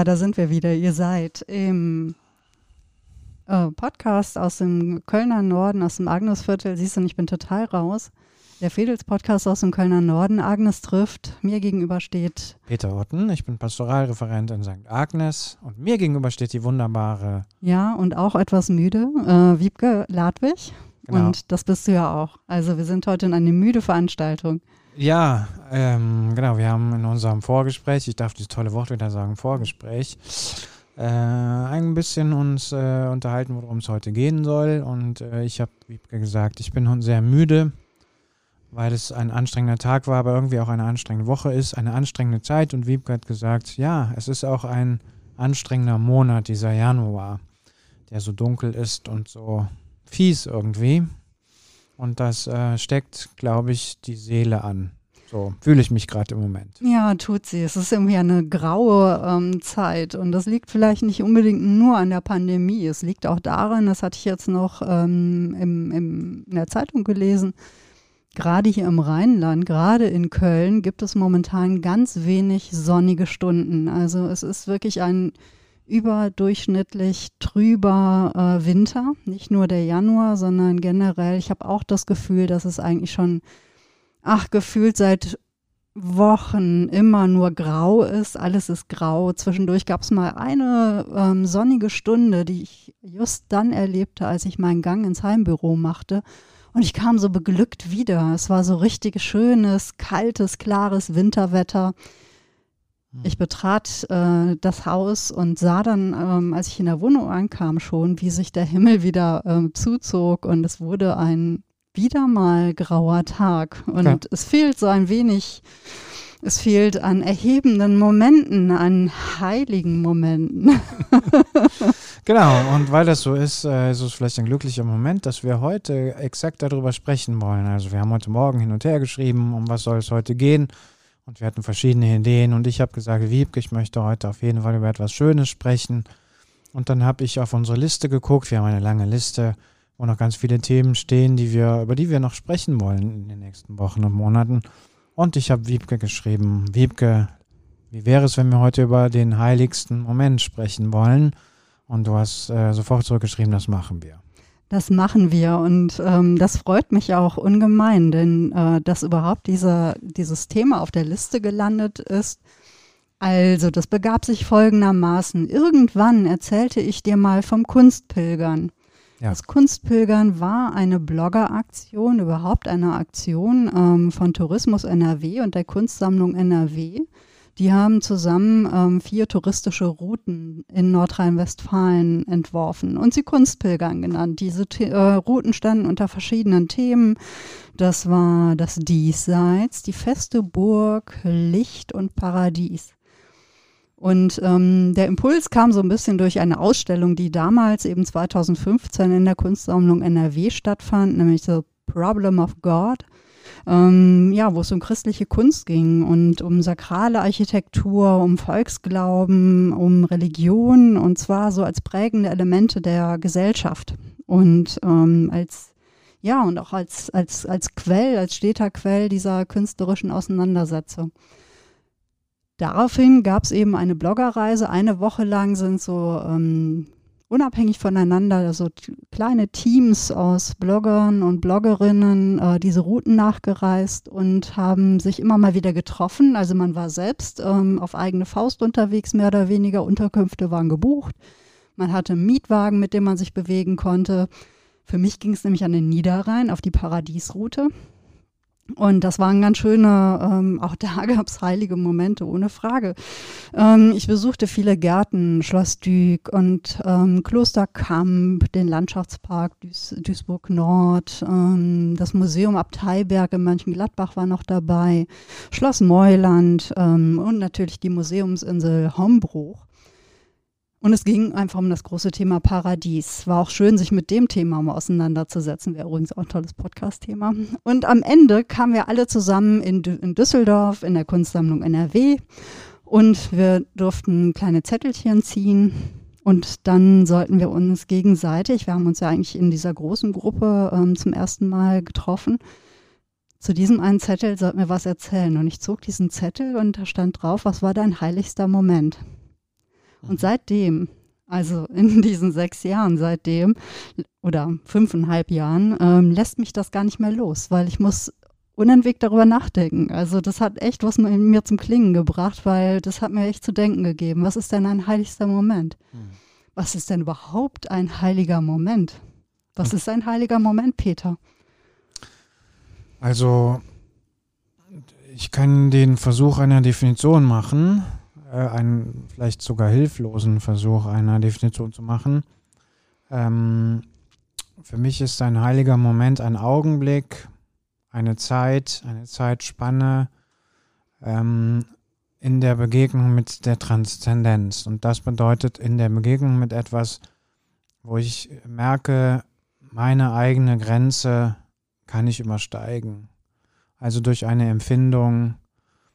Ja, da sind wir wieder. Ihr seid im äh, Podcast aus dem Kölner Norden, aus dem Agnesviertel. Siehst du, ich bin total raus. Der Fedels-Podcast aus dem Kölner Norden. Agnes trifft. Mir gegenüber steht Peter Otten. Ich bin Pastoralreferent in St. Agnes. Und mir gegenüber steht die wunderbare. Ja, und auch etwas müde. Äh, Wiebke Ladwig. Genau. Und das bist du ja auch. Also wir sind heute in eine müde Veranstaltung. Ja, ähm, genau. Wir haben in unserem Vorgespräch, ich darf dieses tolle Wort wieder sagen, Vorgespräch, äh, ein bisschen uns äh, unterhalten, worum es heute gehen soll. Und äh, ich habe gesagt, ich bin sehr müde, weil es ein anstrengender Tag war, aber irgendwie auch eine anstrengende Woche ist, eine anstrengende Zeit. Und Wiebke hat gesagt, ja, es ist auch ein anstrengender Monat, dieser Januar, der so dunkel ist und so fies irgendwie. Und das äh, steckt, glaube ich, die Seele an. So fühle ich mich gerade im Moment. Ja, tut sie. Es ist irgendwie eine graue ähm, Zeit und das liegt vielleicht nicht unbedingt nur an der Pandemie. Es liegt auch daran, das hatte ich jetzt noch ähm, im, im, in der Zeitung gelesen, gerade hier im Rheinland, gerade in Köln, gibt es momentan ganz wenig sonnige Stunden. Also es ist wirklich ein überdurchschnittlich trüber äh, Winter, nicht nur der Januar, sondern generell. Ich habe auch das Gefühl, dass es eigentlich schon, ach, gefühlt seit Wochen immer nur grau ist. Alles ist grau. Zwischendurch gab es mal eine ähm, sonnige Stunde, die ich just dann erlebte, als ich meinen Gang ins Heimbüro machte. Und ich kam so beglückt wieder. Es war so richtig schönes, kaltes, klares Winterwetter. Ich betrat äh, das Haus und sah dann, ähm, als ich in der Wohnung ankam, schon, wie sich der Himmel wieder ähm, zuzog und es wurde ein wieder mal grauer Tag. Und Ja. es fehlt so ein wenig, es fehlt an erhebenden Momenten, an heiligen Momenten. Genau, und weil das so ist, äh, ist es vielleicht ein glücklicher Moment, dass wir heute exakt darüber sprechen wollen. Also wir haben heute Morgen hin und her geschrieben, um was soll es heute gehen. Und wir hatten verschiedene Ideen und ich habe gesagt, Wiebke, ich möchte heute auf jeden Fall über etwas Schönes sprechen. Und dann habe ich auf unsere Liste geguckt. Wir haben eine lange Liste, wo noch ganz viele Themen stehen, die wir, über die wir noch sprechen wollen in den nächsten Wochen und Monaten. Und ich habe Wiebke geschrieben, Wiebke, wie wäre es, wenn wir heute über den heiligsten Moment sprechen wollen? Und du hast äh, sofort zurückgeschrieben, das machen wir. Das machen wir und ähm, das freut mich auch ungemein, denn äh, dass überhaupt dieser, dieses Thema auf der Liste gelandet ist. Also, das begab sich folgendermaßen. Irgendwann erzählte ich dir mal vom Kunstpilgern. Ja. Das Kunstpilgern war eine Bloggeraktion, überhaupt eine Aktion ähm, von Tourismus NRW und der Kunstsammlung NRW. Die haben zusammen ähm, vier touristische Routen in Nordrhein-Westfalen entworfen und sie Kunstpilgern genannt. Diese The äh, Routen standen unter verschiedenen Themen. Das war das Diesseits, die feste Burg, Licht und Paradies. Und ähm, der Impuls kam so ein bisschen durch eine Ausstellung, die damals eben 2015 in der Kunstsammlung NRW stattfand, nämlich The Problem of God. Ähm, ja, wo es um christliche Kunst ging und um sakrale Architektur, um Volksglauben, um Religion und zwar so als prägende Elemente der Gesellschaft und ähm, als ja und auch als als als Quell, als steter Quell dieser künstlerischen Auseinandersetzung. Daraufhin gab es eben eine Bloggerreise. Eine Woche lang sind so ähm, unabhängig voneinander so t- kleine Teams aus Bloggern und Bloggerinnen äh, diese Routen nachgereist und haben sich immer mal wieder getroffen. Also man war selbst ähm, auf eigene Faust unterwegs, mehr oder weniger. Unterkünfte waren gebucht. Man hatte einen Mietwagen, mit dem man sich bewegen konnte. Für mich ging es nämlich an den Niederrhein auf die Paradiesroute. Und das waren ganz schöne, ähm, auch da gab es heilige Momente, ohne Frage. Ähm, ich besuchte viele Gärten, Schloss Dück und ähm, Klosterkamp, den Landschaftspark Duis Duisburg Nord, ähm, das Museum Abteiberg in Mönchengladbach war noch dabei, Schloss Meuland ähm, und natürlich die Museumsinsel Hombruch. Und es ging einfach um das große Thema Paradies. War auch schön, sich mit dem Thema mal auseinanderzusetzen. Wäre übrigens auch ein tolles Podcast-Thema. Und am Ende kamen wir alle zusammen in, Dü- in Düsseldorf in der Kunstsammlung NRW und wir durften kleine Zettelchen ziehen. Und dann sollten wir uns gegenseitig, wir haben uns ja eigentlich in dieser großen Gruppe ähm, zum ersten Mal getroffen, zu diesem einen Zettel sollt mir was erzählen. Und ich zog diesen Zettel und da stand drauf, was war dein heiligster Moment? Und seitdem, also in diesen sechs Jahren seitdem oder fünfeinhalb Jahren, ähm, lässt mich das gar nicht mehr los, weil ich muss unentwegt darüber nachdenken. Also das hat echt was in mir zum Klingen gebracht, weil das hat mir echt zu denken gegeben. Was ist denn ein heiligster Moment? Mhm. Was ist denn überhaupt ein heiliger Moment? Was ist ein heiliger Moment, Peter? Also, ich kann den Versuch einer Definition machen, einen vielleicht sogar hilflosen Versuch einer Definition zu machen. Ähm, für mich ist ein heiliger Moment ein Augenblick, eine Zeit, eine Zeitspanne ähm, in der Begegnung mit der Transzendenz. Und das bedeutet in der Begegnung mit etwas, wo ich merke, meine eigene Grenze kann ich übersteigen. Also durch eine Empfindung,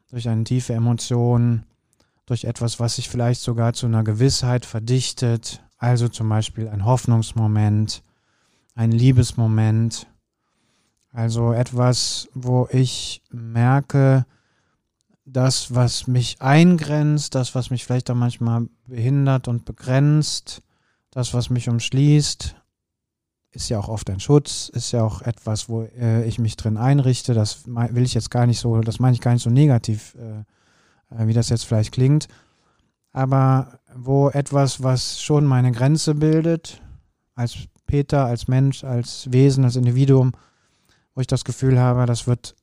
durch eine tiefe Emotion, durch etwas, was sich vielleicht sogar zu einer Gewissheit verdichtet, also zum Beispiel ein Hoffnungsmoment, ein Liebesmoment, also etwas, wo ich merke, das, was mich eingrenzt, das, was mich vielleicht auch manchmal behindert und begrenzt, das, was mich umschließt, ist ja auch oft ein Schutz, ist ja auch etwas, wo äh, ich mich drin einrichte. Das will ich jetzt gar nicht so, das meine ich gar nicht so negativ, äh, wie das jetzt vielleicht klingt. Aber wo etwas, was schon meine Grenze bildet, als Peter, als Mensch, als Wesen, als Individuum, wo ich das Gefühl habe, das wird,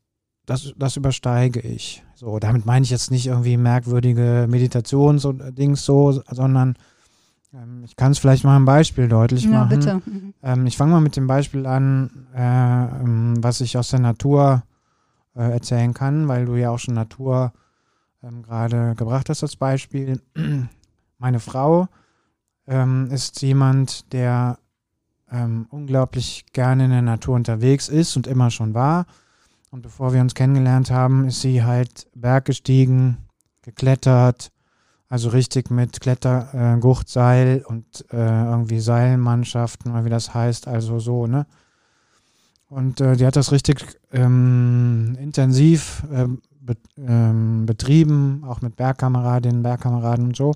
das, das übersteige ich. So, damit meine ich jetzt nicht irgendwie merkwürdige Meditations-Dings so, sondern ähm, ich kann es vielleicht mal ein Beispiel deutlich ja, machen. Bitte. Mhm. Ähm, ich fange mal mit dem Beispiel an, äh, ähm, was ich aus der Natur äh, erzählen kann, weil du ja auch schon Natur ähm, gerade gebracht hast als Beispiel. Meine Frau ähm, ist jemand, der ähm, unglaublich gerne in der Natur unterwegs ist und immer schon war. Und bevor wir uns kennengelernt haben, ist sie halt Berg gestiegen, geklettert, also richtig mit Kletterguchtseil äh, und äh, irgendwie Seilmannschaften, oder wie das heißt, also so, ne? Und äh, die hat das richtig ähm, intensiv äh, ähm, betrieben, auch mit Bergkameradinnen, Bergkameraden und so.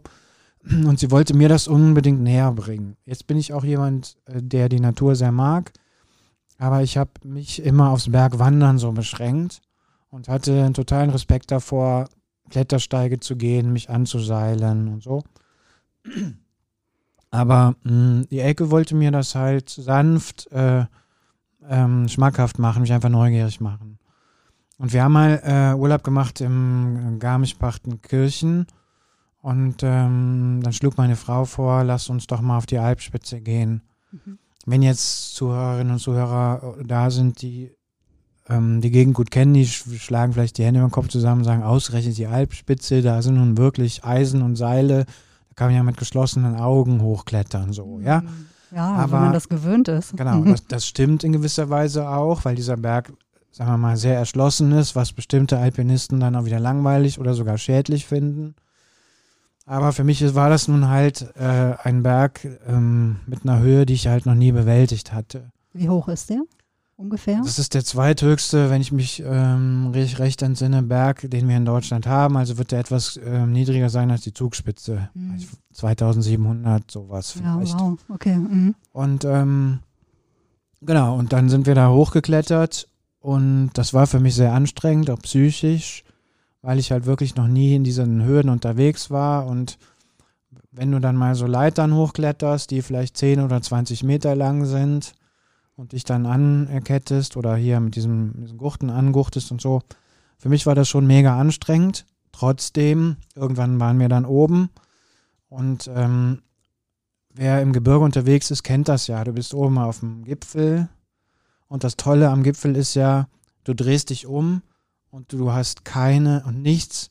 Und sie wollte mir das unbedingt näher bringen. Jetzt bin ich auch jemand, äh, der die Natur sehr mag, aber ich habe mich immer aufs Bergwandern so beschränkt und hatte einen totalen Respekt davor, Klettersteige zu gehen, mich anzuseilen und so. Aber mh, hm, die Ecke wollte mir das halt sanft äh, ähm, schmackhaft machen, mich einfach neugierig machen. Und wir haben mal äh, Urlaub gemacht im Garmisch-Partenkirchen. Und ähm, dann schlug meine Frau vor, lass uns doch mal auf die Alpspitze gehen. Mhm. Wenn jetzt Zuhörerinnen und Zuhörer da sind, die ähm, die Gegend gut kennen, die schlagen vielleicht die Hände über den Kopf zusammen und sagen, ausgerechnet die Alpspitze, da sind nun wirklich Eisen und Seile, da kann man ja mit geschlossenen Augen hochklettern, so, ja. Ja, aber wenn man das gewöhnt ist. Genau, mhm. das, das stimmt in gewisser Weise auch, weil dieser Berg, sagen wir mal, sehr erschlossen ist, was bestimmte Alpinisten dann auch wieder langweilig oder sogar schädlich finden. Aber für mich war das nun halt äh, ein Berg ähm, mit einer Höhe, die ich halt noch nie bewältigt hatte. Wie hoch ist der? ungefähr? Das ist der zweithöchste, wenn ich mich ähm, recht, recht entsinne, Berg, den wir in Deutschland haben. Also wird der etwas ähm, niedriger sein als die Zugspitze. Mhm. Also 2700, sowas vielleicht. Ja, wow, okay. Mhm. Und ähm, genau, und dann sind wir da hochgeklettert und das war für mich sehr anstrengend, auch psychisch, weil ich halt wirklich noch nie in diesen Höhen unterwegs war und wenn du dann mal so Leitern hochkletterst, die vielleicht 10 oder 20 Meter lang sind, und dich dann anerkettest oder hier mit diesem, diesen Gurten anguchtest und so. Für mich war das schon mega anstrengend. Trotzdem, irgendwann waren wir dann oben und ähm, wer im Gebirge unterwegs ist, kennt das ja. Du bist oben auf dem Gipfel und das Tolle am Gipfel ist ja, du drehst dich um und du hast keine und nichts,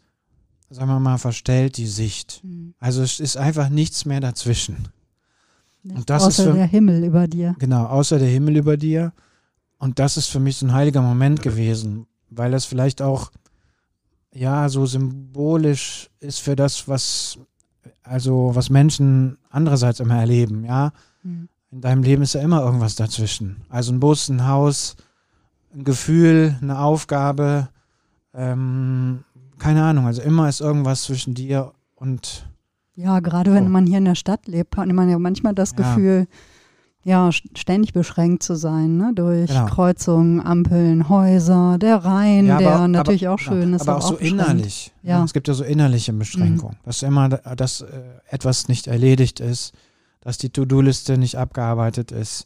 sagen wir mal, verstellt die Sicht. Mhm. Also es ist einfach nichts mehr dazwischen. Und das außer ist für, der Himmel über dir. Genau, außer der Himmel über dir. Und das ist für mich so ein heiliger Moment gewesen, weil das vielleicht auch ja so symbolisch ist für das, was also was Menschen andererseits immer erleben, ja. Mhm. In deinem Leben ist ja immer irgendwas dazwischen. Also ein Bus, ein Haus, ein Gefühl, eine Aufgabe, ähm, keine Ahnung, also immer ist irgendwas zwischen dir und. Ja, gerade wenn oh. man hier in der Stadt lebt, hat man ja manchmal das ja. Gefühl, ja, ständig beschränkt zu sein, ne? durch genau. Kreuzungen, Ampeln, Häuser, der Rhein, ja, aber, der natürlich aber, auch schön ist. Aber auch, auch so innerlich. Ne? Ja. Es gibt ja so innerliche Beschränkungen, mhm. dass immer, dass äh, etwas nicht erledigt ist, dass die To-Do-Liste nicht abgearbeitet ist.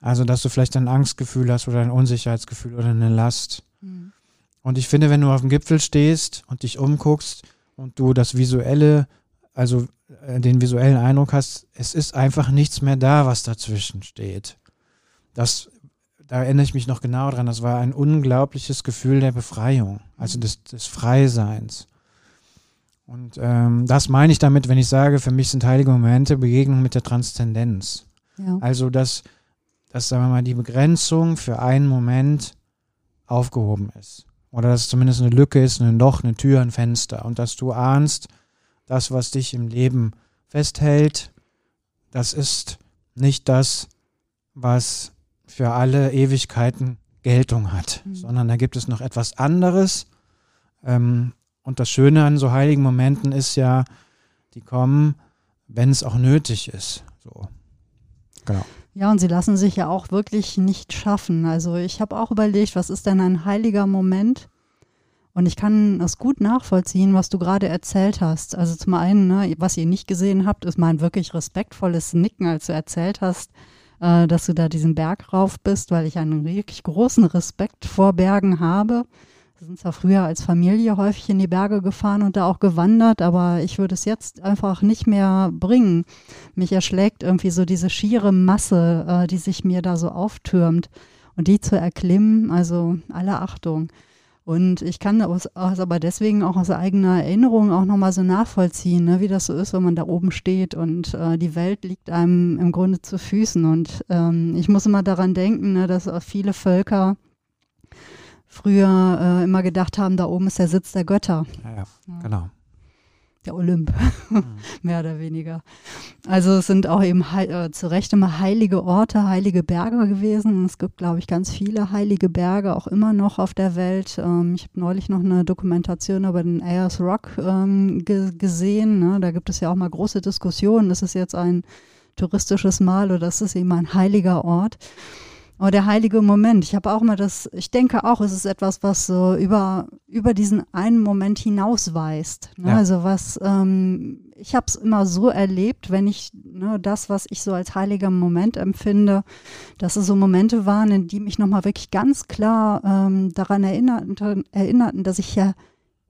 Also, dass du vielleicht ein Angstgefühl hast oder ein Unsicherheitsgefühl oder eine Last. Mhm. Und ich finde, wenn du auf dem Gipfel stehst und dich umguckst und du das Visuelle, also äh, den visuellen Eindruck hast, es ist einfach nichts mehr da, was dazwischen steht. Das, da erinnere ich mich noch genau dran, das war ein unglaubliches Gefühl der Befreiung, also des, des Freiseins. Und ähm, das meine ich damit, wenn ich sage, für mich sind heilige Momente Begegnung mit der Transzendenz. Ja. Also, dass, dass, sagen wir mal, die Begrenzung für einen Moment aufgehoben ist. Oder dass es zumindest eine Lücke ist, ein Loch, eine Tür, ein Fenster. Und dass du ahnst, das, was dich im Leben festhält, das ist nicht das, was für alle Ewigkeiten Geltung hat, mhm. sondern da gibt es noch etwas anderes. Ähm, und das Schöne an so heiligen Momenten ist ja, die kommen, wenn es auch nötig ist. So. Genau. Ja, und sie lassen sich ja auch wirklich nicht schaffen. Also ich habe auch überlegt, was ist denn ein heiliger Moment? Und ich kann es gut nachvollziehen, was du gerade erzählt hast. Also zum einen, ne, was ihr nicht gesehen habt, ist mein wirklich respektvolles Nicken, als du erzählt hast, äh, dass du da diesen Berg rauf bist, weil ich einen wirklich großen Respekt vor Bergen habe. Wir sind zwar früher als Familie häufig in die Berge gefahren und da auch gewandert, aber ich würde es jetzt einfach nicht mehr bringen. Mich erschlägt irgendwie so diese schiere Masse, äh, die sich mir da so auftürmt. Und die zu erklimmen, also alle Achtung. Und ich kann das aber deswegen auch aus eigener Erinnerung auch nochmal so nachvollziehen, ne, wie das so ist, wenn man da oben steht und äh, die Welt liegt einem im Grunde zu Füßen. Und ähm, ich muss immer daran denken, ne, dass viele Völker früher äh, immer gedacht haben, da oben ist der Sitz der Götter. Ja, ja, genau der Olymp, mhm. mehr oder weniger. Also es sind auch eben äh, zu Recht immer heilige Orte, heilige Berge gewesen. Es gibt, glaube ich, ganz viele heilige Berge auch immer noch auf der Welt. Ähm, ich habe neulich noch eine Dokumentation über den Ayers Rock ähm, ge gesehen. Ne? Da gibt es ja auch mal große Diskussionen. Ist es jetzt ein touristisches Mal oder ist es eben ein heiliger Ort? Oh, der heilige Moment. Ich habe auch mal das, ich denke auch, es ist etwas, was so über, über diesen einen Moment hinausweist. Ne? Ja. Also was, ähm, ich habe es immer so erlebt, wenn ich ne, das, was ich so als heiliger Moment empfinde, dass es so Momente waren, in die mich nochmal wirklich ganz klar ähm, daran erinnerten, erinnerten, dass ich ja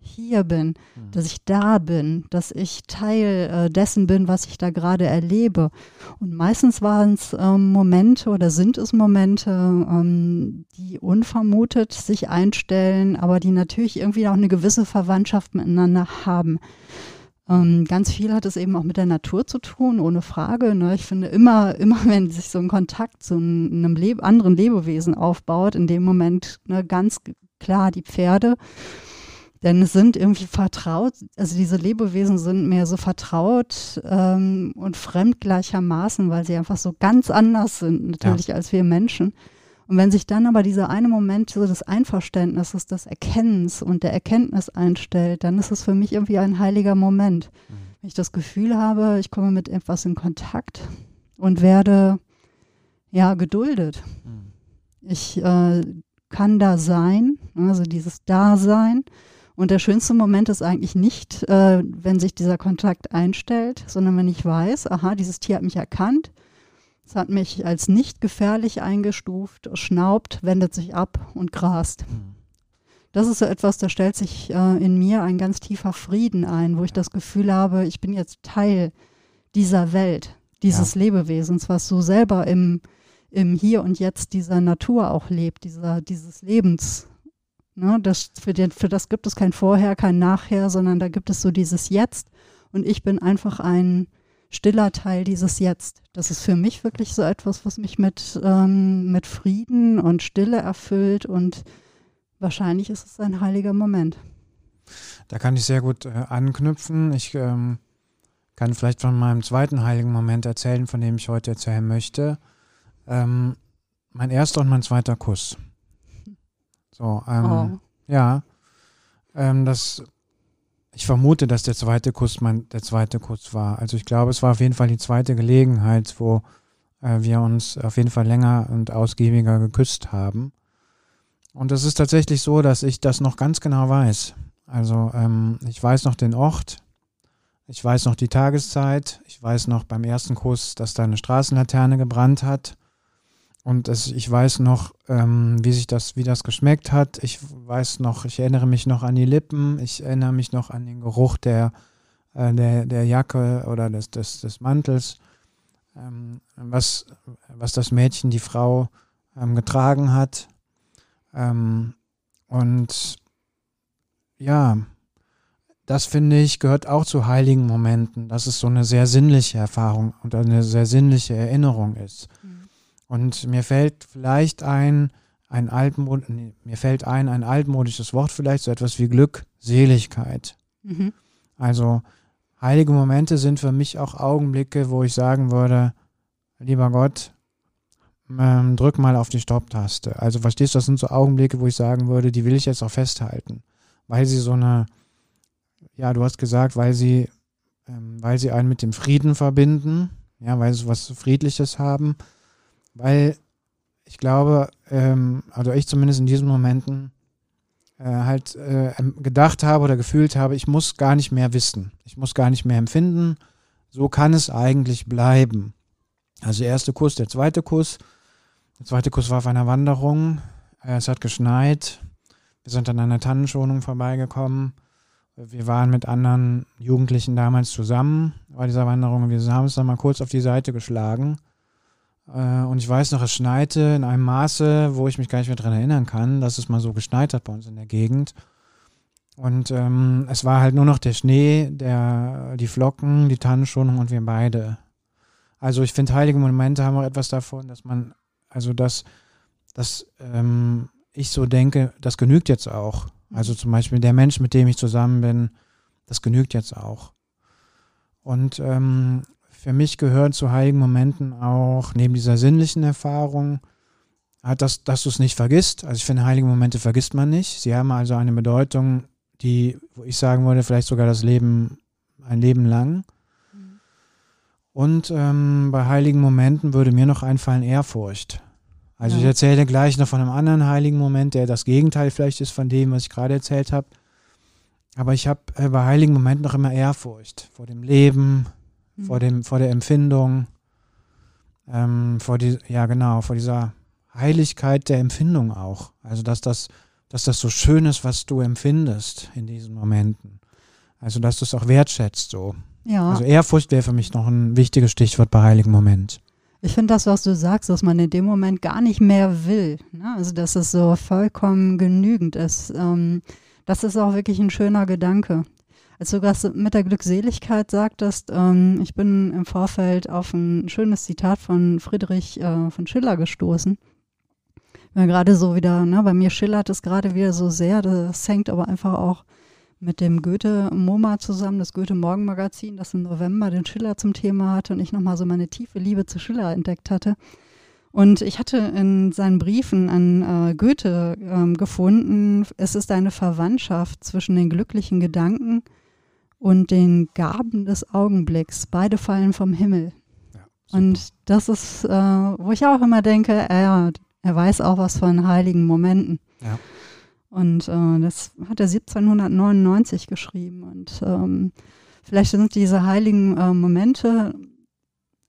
hier bin, mhm. dass ich da bin, dass ich Teil äh, dessen bin, was ich da gerade erlebe. Und meistens waren es ähm, Momente oder sind es Momente, ähm, die unvermutet sich einstellen, aber die natürlich irgendwie auch eine gewisse Verwandtschaft miteinander haben. Ähm, ganz viel hat es eben auch mit der Natur zu tun, ohne Frage. Ne? Ich finde immer, immer wenn sich so ein Kontakt zu einem Leb anderen Lebewesen aufbaut, in dem Moment ne, ganz klar die Pferde. Denn es sind irgendwie vertraut, also diese Lebewesen sind mir so vertraut ähm, und fremd gleichermaßen, weil sie einfach so ganz anders sind natürlich ja. als wir Menschen. Und wenn sich dann aber dieser eine Moment so des Einverständnisses, des Erkennens und der Erkenntnis einstellt, dann ist es für mich irgendwie ein heiliger Moment. Mhm. Wenn ich das Gefühl habe, ich komme mit etwas in Kontakt und werde ja geduldet. Mhm. Ich äh, kann da sein, also dieses Dasein und der schönste Moment ist eigentlich nicht, äh, wenn sich dieser Kontakt einstellt, sondern wenn ich weiß, aha, dieses Tier hat mich erkannt, es hat mich als nicht gefährlich eingestuft, schnaubt, wendet sich ab und grast. Mhm. Das ist so etwas, da stellt sich äh, in mir ein ganz tiefer Frieden ein, wo ich das Gefühl habe, ich bin jetzt Teil dieser Welt, dieses ja. Lebewesens, was so selber im, im Hier und Jetzt dieser Natur auch lebt, dieser, dieses Lebens, Ne, das, für, den, für das gibt es kein Vorher, kein Nachher, sondern da gibt es so dieses Jetzt. Und ich bin einfach ein stiller Teil dieses Jetzt. Das ist für mich wirklich so etwas, was mich mit, ähm, mit Frieden und Stille erfüllt. Und wahrscheinlich ist es ein heiliger Moment. Da kann ich sehr gut äh, anknüpfen. Ich ähm, kann vielleicht von meinem zweiten heiligen Moment erzählen, von dem ich heute erzählen möchte. Ähm, mein erster und mein zweiter Kuss. So, ähm, oh. ja. Ähm, das, ich vermute, dass der zweite Kuss mein, der zweite Kuss war. Also ich glaube, es war auf jeden Fall die zweite Gelegenheit, wo äh, wir uns auf jeden Fall länger und ausgiebiger geküsst haben. Und es ist tatsächlich so, dass ich das noch ganz genau weiß. Also ähm, ich weiß noch den Ort, ich weiß noch die Tageszeit, ich weiß noch beim ersten Kuss, dass da eine Straßenlaterne gebrannt hat. Und es, ich weiß noch, ähm, wie sich das, wie das geschmeckt hat. Ich weiß noch, ich erinnere mich noch an die Lippen. Ich erinnere mich noch an den Geruch der, äh, der, der Jacke oder des, des, des Mantels, ähm, was, was das Mädchen, die Frau ähm, getragen hat. Ähm, und ja, das finde ich gehört auch zu heiligen Momenten, dass es so eine sehr sinnliche Erfahrung und eine sehr sinnliche Erinnerung ist. Mhm. Und mir fällt vielleicht ein, ein altmod nee, mir fällt ein, ein altmodisches Wort vielleicht, so etwas wie Glückseligkeit. Mhm. Also heilige Momente sind für mich auch Augenblicke, wo ich sagen würde, lieber Gott, ähm, drück mal auf die Stopptaste. Also verstehst du, das sind so Augenblicke, wo ich sagen würde, die will ich jetzt auch festhalten, weil sie so eine, ja, du hast gesagt, weil sie, ähm, weil sie einen mit dem Frieden verbinden, ja, weil sie was Friedliches haben weil ich glaube, ähm, also ich zumindest in diesen Momenten äh, halt äh, gedacht habe oder gefühlt habe, ich muss gar nicht mehr wissen, ich muss gar nicht mehr empfinden, so kann es eigentlich bleiben. Also der erste Kuss, der zweite Kuss. Der zweite Kuss war auf einer Wanderung. Äh, es hat geschneit. Wir sind an einer Tannenschonung vorbeigekommen. Wir waren mit anderen Jugendlichen damals zusammen bei dieser Wanderung. Wir haben es dann mal kurz auf die Seite geschlagen und ich weiß noch, es schneite in einem Maße, wo ich mich gar nicht mehr daran erinnern kann, dass es mal so geschneit hat bei uns in der Gegend. Und ähm, es war halt nur noch der Schnee, der, die Flocken, die Tannenschonung und wir beide. Also ich finde, heilige Momente haben auch etwas davon, dass man, also dass, dass ähm, ich so denke, das genügt jetzt auch. Also zum Beispiel der Mensch, mit dem ich zusammen bin, das genügt jetzt auch. Und ähm, für mich gehört zu heiligen Momenten auch neben dieser sinnlichen Erfahrung, dass, dass du es nicht vergisst. Also ich finde, heilige Momente vergisst man nicht. Sie haben also eine Bedeutung, die, wo ich sagen würde, vielleicht sogar das Leben, ein Leben lang. Mhm. Und ähm, bei heiligen Momenten würde mir noch einfallen Ehrfurcht. Also ja. ich erzähle gleich noch von einem anderen heiligen Moment, der das Gegenteil vielleicht ist von dem, was ich gerade erzählt habe. Aber ich habe äh, bei heiligen Momenten noch immer Ehrfurcht vor dem Leben, mhm. vor, dem, vor der Empfindung, ähm, vor die, ja genau, vor dieser Heiligkeit der Empfindung auch. Also dass das, dass das so schön ist, was du empfindest in diesen Momenten. Also dass du es auch wertschätzt so. Ja. Also Ehrfurcht wäre für mich noch ein wichtiges Stichwort bei heiligen Moment. Ich finde das, was du sagst, dass man in dem Moment gar nicht mehr will. Ne? Also dass es so vollkommen genügend ist. Ähm, das ist auch wirklich ein schöner Gedanke als du das mit der Glückseligkeit sagtest, ähm, ich bin im Vorfeld auf ein schönes Zitat von Friedrich äh, von Schiller gestoßen. Mir gerade so wieder, ne, bei mir schillert es gerade wieder so sehr, das hängt aber einfach auch mit dem Goethe-MoMA zusammen, das Goethe-Morgenmagazin, das im November den Schiller zum Thema hatte und ich nochmal so meine tiefe Liebe zu Schiller entdeckt hatte. Und ich hatte in seinen Briefen an äh, Goethe ähm, gefunden, es ist eine Verwandtschaft zwischen den glücklichen Gedanken und den Gaben des Augenblicks. Beide fallen vom Himmel. Ja, und das ist, äh, wo ich auch immer denke, er, er weiß auch was von heiligen Momenten. Ja. Und äh, das hat er 1799 geschrieben. Und ähm, vielleicht sind diese heiligen äh, Momente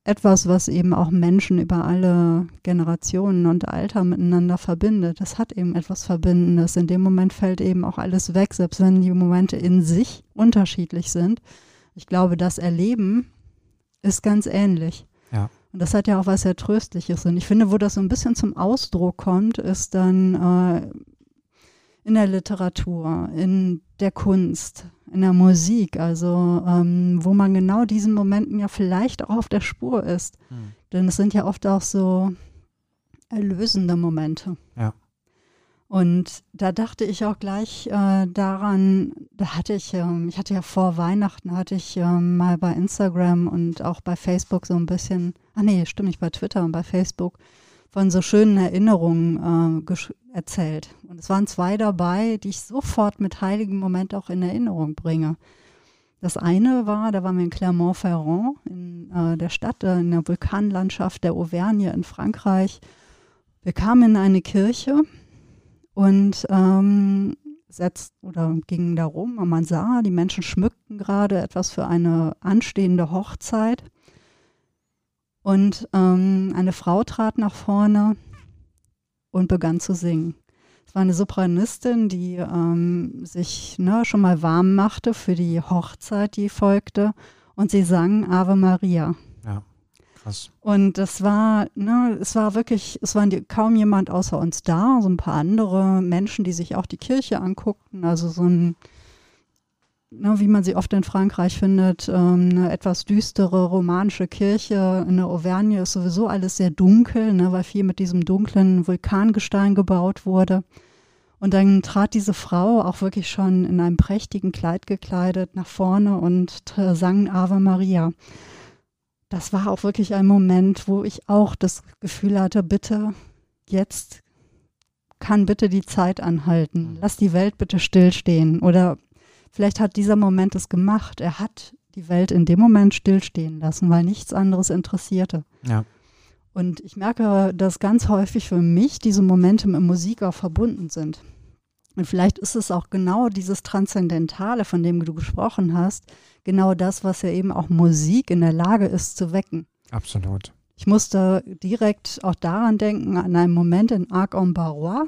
etwas, was eben auch Menschen über alle Generationen und Alter miteinander verbindet. Das hat eben etwas Verbindendes. In dem Moment fällt eben auch alles weg, selbst wenn die Momente in sich unterschiedlich sind. Ich glaube, das Erleben ist ganz ähnlich. Ja. Und das hat ja auch was sehr Tröstliches. Und ich finde, wo das so ein bisschen zum Ausdruck kommt, ist dann äh, in der Literatur, in der Kunst, in der Musik, also ähm, wo man genau diesen Momenten ja vielleicht auch auf der Spur ist. Mhm. Denn es sind ja oft auch so erlösende Momente. Ja. Und da dachte ich auch gleich äh, daran, da hatte ich, ähm, ich hatte ja vor Weihnachten, hatte ich ähm, mal bei Instagram und auch bei Facebook so ein bisschen, ah nee, stimmt nicht, bei Twitter und bei Facebook von so schönen Erinnerungen äh, erzählt. Und es waren zwei dabei, die ich sofort mit heiligen Moment auch in Erinnerung bringe. Das eine war, da waren wir in Clermont-Ferrand, in äh, der Stadt, äh, in der Vulkanlandschaft der Auvergne in Frankreich. Wir kamen in eine Kirche und ähm, setzt oder gingen da rum und man sah, die Menschen schmückten gerade etwas für eine anstehende Hochzeit. Und ähm, eine Frau trat nach vorne und begann zu singen. Es war eine Sopranistin, die ähm, sich ne, schon mal warm machte für die Hochzeit, die folgte. Und sie sang Ave Maria. Ja, krass. Und das war, ne, es war wirklich, es war kaum jemand außer uns da, so ein paar andere Menschen, die sich auch die Kirche anguckten. Also so ein ne, wie man sie oft in Frankreich findet, ähm, eine etwas düstere romanische Kirche. In der Auvergne ist sowieso alles sehr dunkel, ne, weil viel mit diesem dunklen Vulkangestein gebaut wurde. Und dann trat diese Frau auch wirklich schon in einem prächtigen Kleid gekleidet nach vorne und sang Ave Maria. Das war auch wirklich ein Moment, wo ich auch das Gefühl hatte, bitte, jetzt kann bitte die Zeit anhalten. Lass die Welt bitte stillstehen. Oder Vielleicht hat dieser Moment es gemacht. Er hat die Welt in dem Moment stillstehen lassen, weil nichts anderes interessierte. Ja. Und ich merke, dass ganz häufig für mich diese Momente mit Musik auch verbunden sind. Und vielleicht ist es auch genau dieses Transzendentale, von dem du gesprochen hast, genau das, was ja eben auch Musik in der Lage ist zu wecken. Absolut. Ich musste direkt auch daran denken, an einen Moment in Arc-en-Barrois,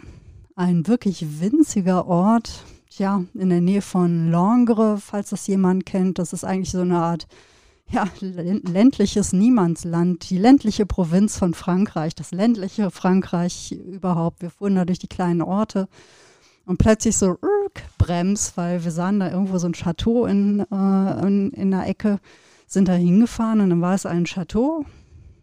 ein wirklich winziger Ort, ja, in der Nähe von Langres, falls das jemand kennt. Das ist eigentlich so eine Art ja, ländliches Niemandsland, die ländliche Provinz von Frankreich, das ländliche Frankreich überhaupt. Wir fuhren da durch die kleinen Orte und plötzlich so Brems, weil wir sahen da irgendwo so ein Chateau in, äh, in, in der Ecke, sind da hingefahren und dann war es ein Chateau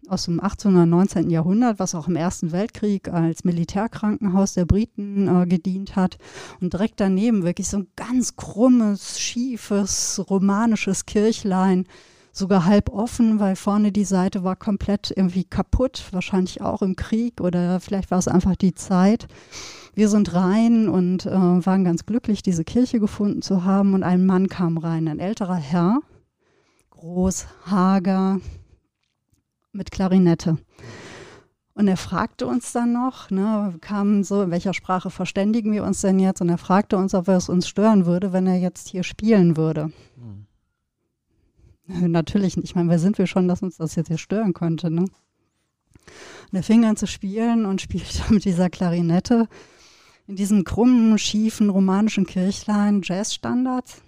aus dem 18. und 19. Jahrhundert, was auch im Ersten Weltkrieg als Militärkrankenhaus der Briten äh, gedient hat. Und direkt daneben wirklich so ein ganz krummes, schiefes, romanisches Kirchlein, sogar halb offen, weil vorne die Seite war komplett irgendwie kaputt, wahrscheinlich auch im Krieg oder vielleicht war es einfach die Zeit. Wir sind rein und äh, waren ganz glücklich, diese Kirche gefunden zu haben. Und ein Mann kam rein, ein älterer Herr, groß, hager, mit Klarinette. Und er fragte uns dann noch, ne, kam so, in welcher Sprache verständigen wir uns denn jetzt? Und er fragte uns, ob er es uns stören würde, wenn er jetzt hier spielen würde. Mhm. Natürlich nicht. Ich meine, wer sind wir schon, dass uns das jetzt hier stören könnte? Ne? Und er fing an zu spielen und spielte mit dieser Klarinette in diesem krummen, schiefen, romanischen Kirchlein Jazzstandards.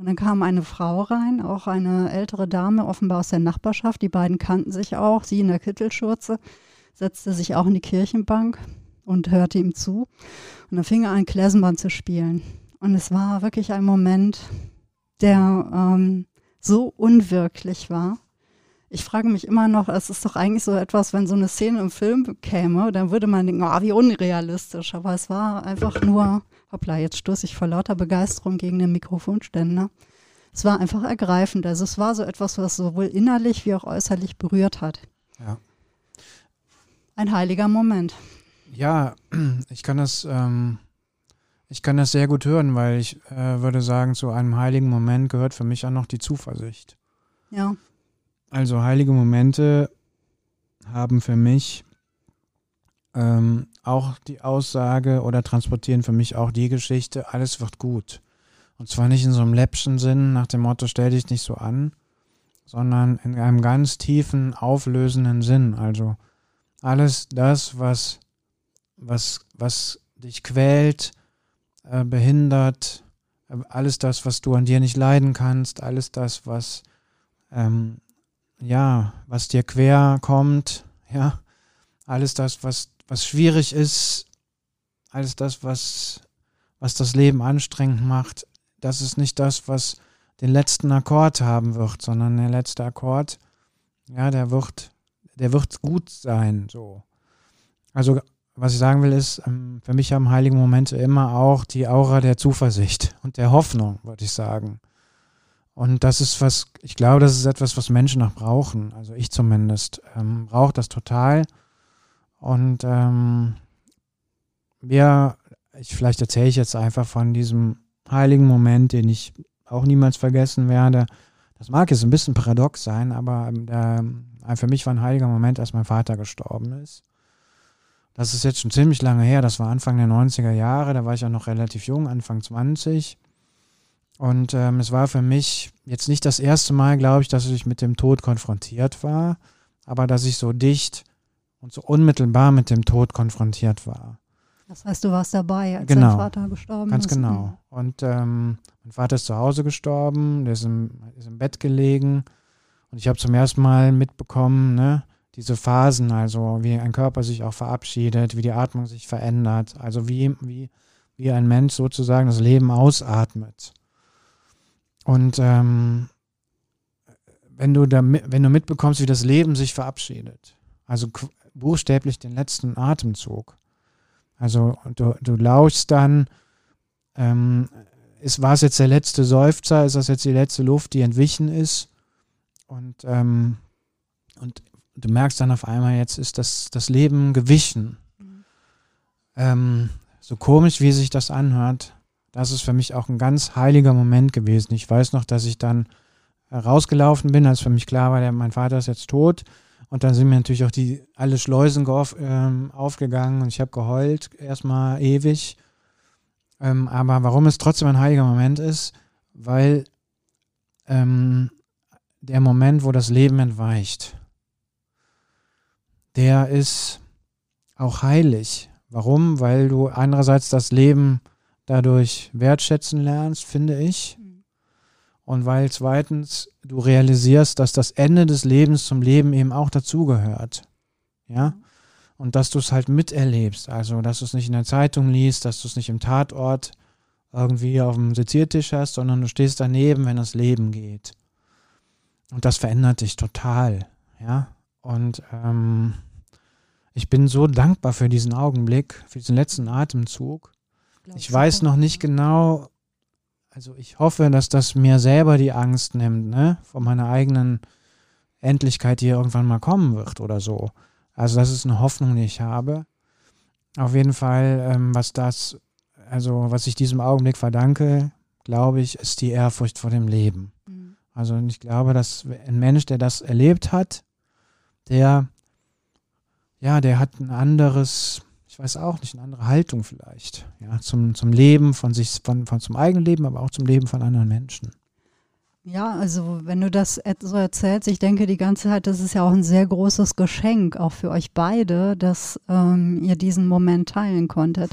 Und dann kam eine Frau rein, auch eine ältere Dame, offenbar aus der Nachbarschaft. Die beiden kannten sich auch. Sie in der Kittelschürze, setzte sich auch in die Kirchenbank und hörte ihm zu. Und dann fing er an, Klezmer zu spielen. Und es war wirklich ein Moment, der ähm, so unwirklich war. Ich frage mich immer noch, es ist doch eigentlich so etwas, wenn so eine Szene im Film käme, dann würde man denken, oh, wie unrealistisch. Aber es war einfach nur hoppla, jetzt stoße ich vor lauter Begeisterung gegen den Mikrofonständer. Es war einfach ergreifend. Also es war so etwas, was sowohl innerlich wie auch äußerlich berührt hat. Ja. Ein heiliger Moment. Ja, ich kann das, ähm, ich kann das sehr gut hören, weil ich äh, würde sagen, zu einem heiligen Moment gehört für mich auch noch die Zuversicht. Ja. Also heilige Momente haben für mich ähm, auch die Aussage oder transportieren für mich auch die Geschichte, alles wird gut. Und zwar nicht in so einem läppschen Sinn nach dem Motto, stell dich nicht so an, sondern in einem ganz tiefen, auflösenden Sinn. Also alles das, was, was, was dich quält, äh, behindert, äh, alles das, was du an dir nicht leiden kannst, alles das, was, ähm, ja, was dir quer kommt, ja, alles das, was was schwierig ist, alles das, was, was das Leben anstrengend macht, das ist nicht das, was den letzten Akkord haben wird, sondern der letzte Akkord, ja, der wird, der wird gut sein, so. Also, was ich sagen will, ist, ähm, für mich haben heilige Momente immer auch die Aura der Zuversicht und der Hoffnung, würde ich sagen. Und das ist was, ich glaube, das ist etwas, was Menschen noch brauchen. Also ich zumindest ähm, brauche das total. Und ähm, wir, ich, vielleicht erzähle ich jetzt einfach von diesem heiligen Moment, den ich auch niemals vergessen werde. Das mag jetzt ein bisschen paradox sein, aber äh, für mich war ein heiliger Moment, als mein Vater gestorben ist. Das ist jetzt schon ziemlich lange her, das war Anfang der 90er Jahre, da war ich auch noch relativ jung, Anfang 20. Und ähm, es war für mich jetzt nicht das erste Mal, glaube ich, dass ich mit dem Tod konfrontiert war, aber dass ich so dicht und so unmittelbar mit dem Tod konfrontiert war. Das heißt, du warst dabei, als genau. dein Vater gestorben Ganz ist. Ganz genau. Und ähm, mein Vater ist zu Hause gestorben, der ist im, ist im Bett gelegen und ich habe zum ersten Mal mitbekommen, ne, diese Phasen, also wie ein Körper sich auch verabschiedet, wie die Atmung sich verändert, also wie, wie, wie ein Mensch sozusagen das Leben ausatmet. Und ähm, wenn, du da, wenn du mitbekommst, wie das Leben sich verabschiedet, also buchstäblich den letzten Atemzug, also du, du lauschst dann, ähm, ist, war es jetzt der letzte Seufzer, ist das jetzt die letzte Luft, die entwichen ist? Und, ähm, und du merkst dann auf einmal, jetzt ist das, das Leben gewichen. Mhm. Ähm, so komisch, wie sich das anhört, das ist für mich auch ein ganz heiliger Moment gewesen. Ich weiß noch, dass ich dann rausgelaufen bin, als für mich klar war, der, mein Vater ist jetzt tot. Und dann sind mir natürlich auch die alle Schleusen auf, ähm, aufgegangen und ich habe geheult, erstmal ewig. Ähm, aber warum es trotzdem ein heiliger Moment ist, weil ähm, der Moment, wo das Leben entweicht, der ist auch heilig. Warum? Weil du einerseits das Leben dadurch wertschätzen lernst, finde ich. Und weil zweitens du realisierst, dass das Ende des Lebens zum Leben eben auch dazugehört. Ja? Und dass du es halt miterlebst. Also, dass du es nicht in der Zeitung liest, dass du es nicht im Tatort irgendwie auf dem Seziertisch hast, sondern du stehst daneben, wenn das Leben geht. Und das verändert dich total. Ja? Und ähm, ich bin so dankbar für diesen Augenblick, für diesen letzten Atemzug ich weiß noch nicht genau, also ich hoffe, dass das mir selber die Angst nimmt, ne, vor meiner eigenen Endlichkeit, die irgendwann mal kommen wird oder so. Also das ist eine Hoffnung, die ich habe. Auf jeden Fall, ähm, was das, also was ich diesem Augenblick verdanke, glaube ich, ist die Ehrfurcht vor dem Leben. Mhm. Also ich glaube, dass ein Mensch, der das erlebt hat, der, ja, der hat ein anderes, ich weiß auch nicht, eine andere Haltung vielleicht, ja, zum, zum Leben von sich, von, von zum eigenen Leben, aber auch zum Leben von anderen Menschen. Ja, also wenn du das so erzählst, ich denke die ganze Zeit, das ist ja auch ein sehr großes Geschenk, auch für euch beide, dass ähm, ihr diesen Moment teilen konntet.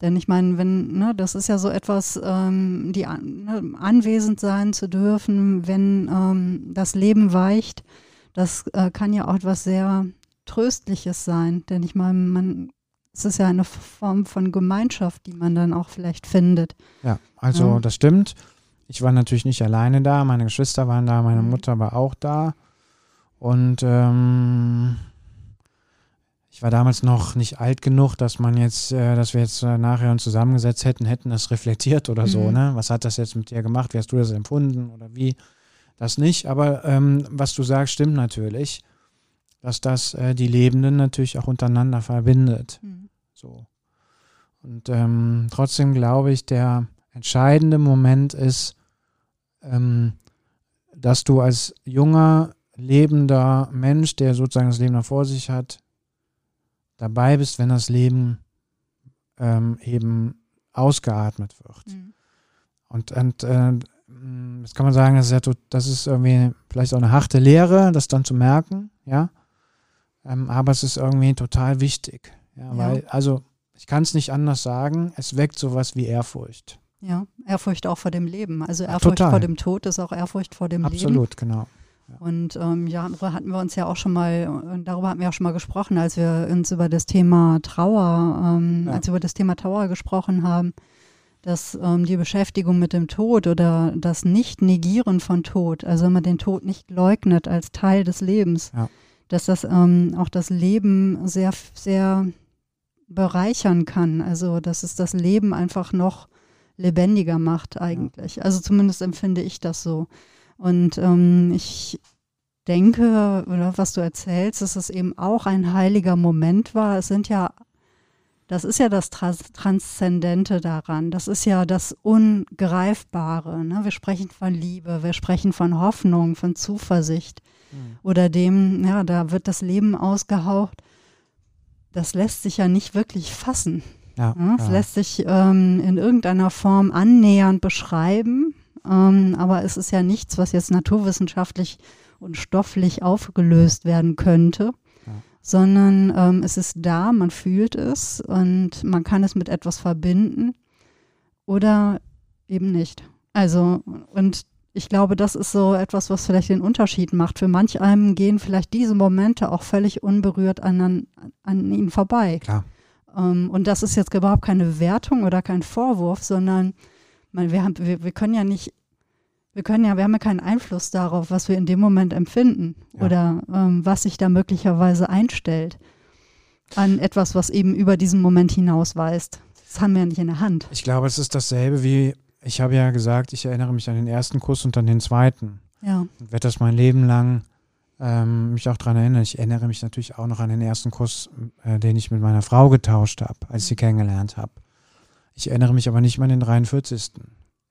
Denn ich meine, wenn, ne, das ist ja so etwas, ähm, die ne, anwesend sein zu dürfen, wenn ähm, das Leben weicht, das äh, kann ja auch etwas sehr Tröstliches sein. Denn ich meine, man es ist ja eine Form von Gemeinschaft, die man dann auch vielleicht findet. Ja, also ja. das stimmt. Ich war natürlich nicht alleine da, meine Geschwister waren da, meine mhm. Mutter war auch da. Und ähm, ich war damals noch nicht alt genug, dass man jetzt, äh, dass wir jetzt äh, nachher uns zusammengesetzt hätten, hätten das reflektiert oder mhm. so, ne? Was hat das jetzt mit dir gemacht? Wie hast du das empfunden oder wie? Das nicht, aber ähm, was du sagst, stimmt natürlich, dass das äh, die Lebenden natürlich auch untereinander verbindet. Mhm. So. Und ähm, trotzdem glaube ich, der entscheidende Moment ist, ähm, dass du als junger, lebender Mensch, der sozusagen das Leben noch vor sich hat, dabei bist, wenn das Leben ähm, eben ausgeatmet wird. Mhm. Und, und äh, jetzt kann man sagen, das ist, ja, das ist irgendwie vielleicht auch eine harte Lehre, das dann zu merken, ja. Ähm, aber es ist irgendwie total wichtig. Ja, ja. weil, also ich kann es nicht anders sagen, es weckt sowas wie Ehrfurcht. Ja, Ehrfurcht auch vor dem Leben. Also Ehrfurcht Total. vor dem Tod ist auch Ehrfurcht vor dem Absolut, Leben. Absolut, genau. Ja. Und ähm, ja, hatten wir uns ja auch schon mal, darüber hatten wir auch schon mal gesprochen, als wir uns über das Thema Trauer, ähm, ja. als wir über das Thema Trauer gesprochen haben, dass ähm, die Beschäftigung mit dem Tod oder das Nicht-Negieren von Tod, also wenn man den Tod nicht leugnet als Teil des Lebens, ja. dass das ähm, auch das Leben sehr, sehr bereichern kann. Also, dass es das Leben einfach noch lebendiger macht eigentlich. Also zumindest empfinde ich das so. Und ähm, ich denke, oder was du erzählst, dass es eben auch ein heiliger Moment war. Es sind ja, das ist ja das Trans Transzendente daran. Das ist ja das Ungreifbare. Ne? Wir sprechen von Liebe, wir sprechen von Hoffnung, von Zuversicht mhm. oder dem, ja, da wird das Leben ausgehaucht. Das lässt sich ja nicht wirklich fassen. Ja, ja, es ja. lässt sich ähm, in irgendeiner Form annähernd beschreiben, ähm, aber es ist ja nichts, was jetzt naturwissenschaftlich und stofflich aufgelöst werden könnte, ja. sondern ähm, es ist da, man fühlt es und man kann es mit etwas verbinden oder eben nicht. Also, und ich glaube, das ist so etwas, was vielleicht den Unterschied macht. Für manch einem gehen vielleicht diese Momente auch völlig unberührt an, an ihnen vorbei. Klar. Um, ähm, und das ist jetzt überhaupt keine Wertung oder kein Vorwurf, sondern man, wir, haben, wir, wir können ja nicht wir können ja, wir haben ja keinen Einfluss darauf, was wir in dem Moment empfinden ja. oder ähm, was sich da möglicherweise einstellt an etwas, was eben über diesen Moment hinausweist. Das haben wir ja nicht in der Hand. Ich glaube, es ist dasselbe wie, ich habe ja gesagt, ich erinnere mich an den ersten Kuss und an den zweiten. Ja. Und werde das mein Leben lang ähm, mich auch daran erinnern. Ich erinnere mich natürlich auch noch an den ersten Kuss, äh, den ich mit meiner Frau getauscht habe, als ich sie kennengelernt habe. Ich erinnere mich aber nicht mehr an den 43.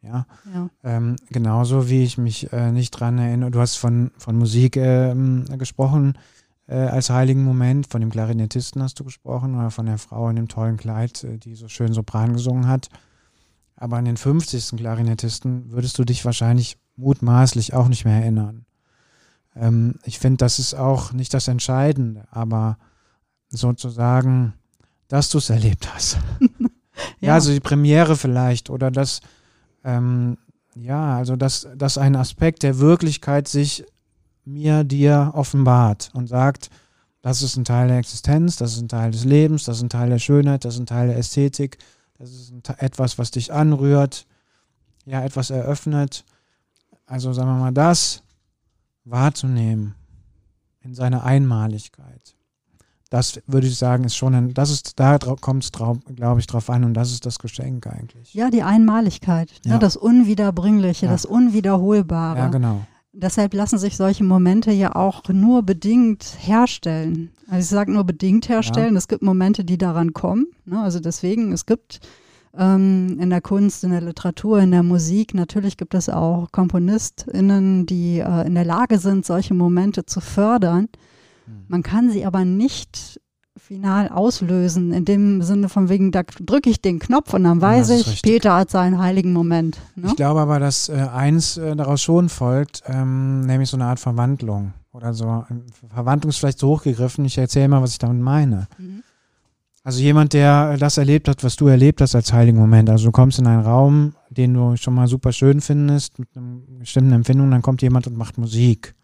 Ja, ja. Ähm, genauso wie ich mich äh, nicht dran erinnere. Du hast von, von Musik ähm, gesprochen äh, als heiligen Moment, von dem Klarinettisten hast du gesprochen oder von der Frau in dem tollen Kleid, äh, die so schön Sopran gesungen hat. Aber an den 50. Klarinettisten würdest du dich wahrscheinlich mutmaßlich auch nicht mehr erinnern. Ähm, ich finde, das ist auch nicht das Entscheidende, aber sozusagen, dass du es erlebt hast. ja. ja, also die Premiere vielleicht oder das ähm, ja, also dass, dass ein Aspekt der Wirklichkeit sich mir, dir offenbart und sagt, das ist ein Teil der Existenz, das ist ein Teil des Lebens, das ist ein Teil der Schönheit, das ist ein Teil der Ästhetik, das ist etwas, was dich anrührt, ja, etwas eröffnet. Also sagen wir mal, das wahrzunehmen in seiner Einmaligkeit das würde ich sagen, ist schon ein, das ist, da kommt es, glaube ich, drauf an und das ist das Geschenk eigentlich. Ja, die Einmaligkeit, ne, ja. Ne, das Unwiederbringliche, ja. das Unwiederholbare. Ja, genau. Deshalb lassen sich solche Momente ja auch nur bedingt herstellen. Also ich sage nur bedingt herstellen. Ja. Es gibt Momente, die daran kommen. Ne? Also deswegen, es gibt ähm, in der Kunst, in der Literatur, in der Musik, natürlich gibt es auch KomponistInnen, die äh, in der Lage sind, solche Momente zu fördern. Hm. Man kann sie aber nicht final auslösen, in dem Sinne von wegen, da drücke ich den Knopf und dann weiß ich, richtig. Peter hat seinen heiligen Moment. Ne? Ich glaube aber, dass äh, eins äh, daraus schon folgt, ähm, nämlich so eine Art Verwandlung oder so. Verwandlung ist vielleicht so hochgegriffen, ich erzähle mal, was ich damit meine. Mhm. Also jemand, der das erlebt hat, was du erlebt hast als heiligen Moment. Also du kommst in einen Raum, den du schon mal super schön findest, mit einer bestimmten Empfindung, dann kommt jemand und macht Musik.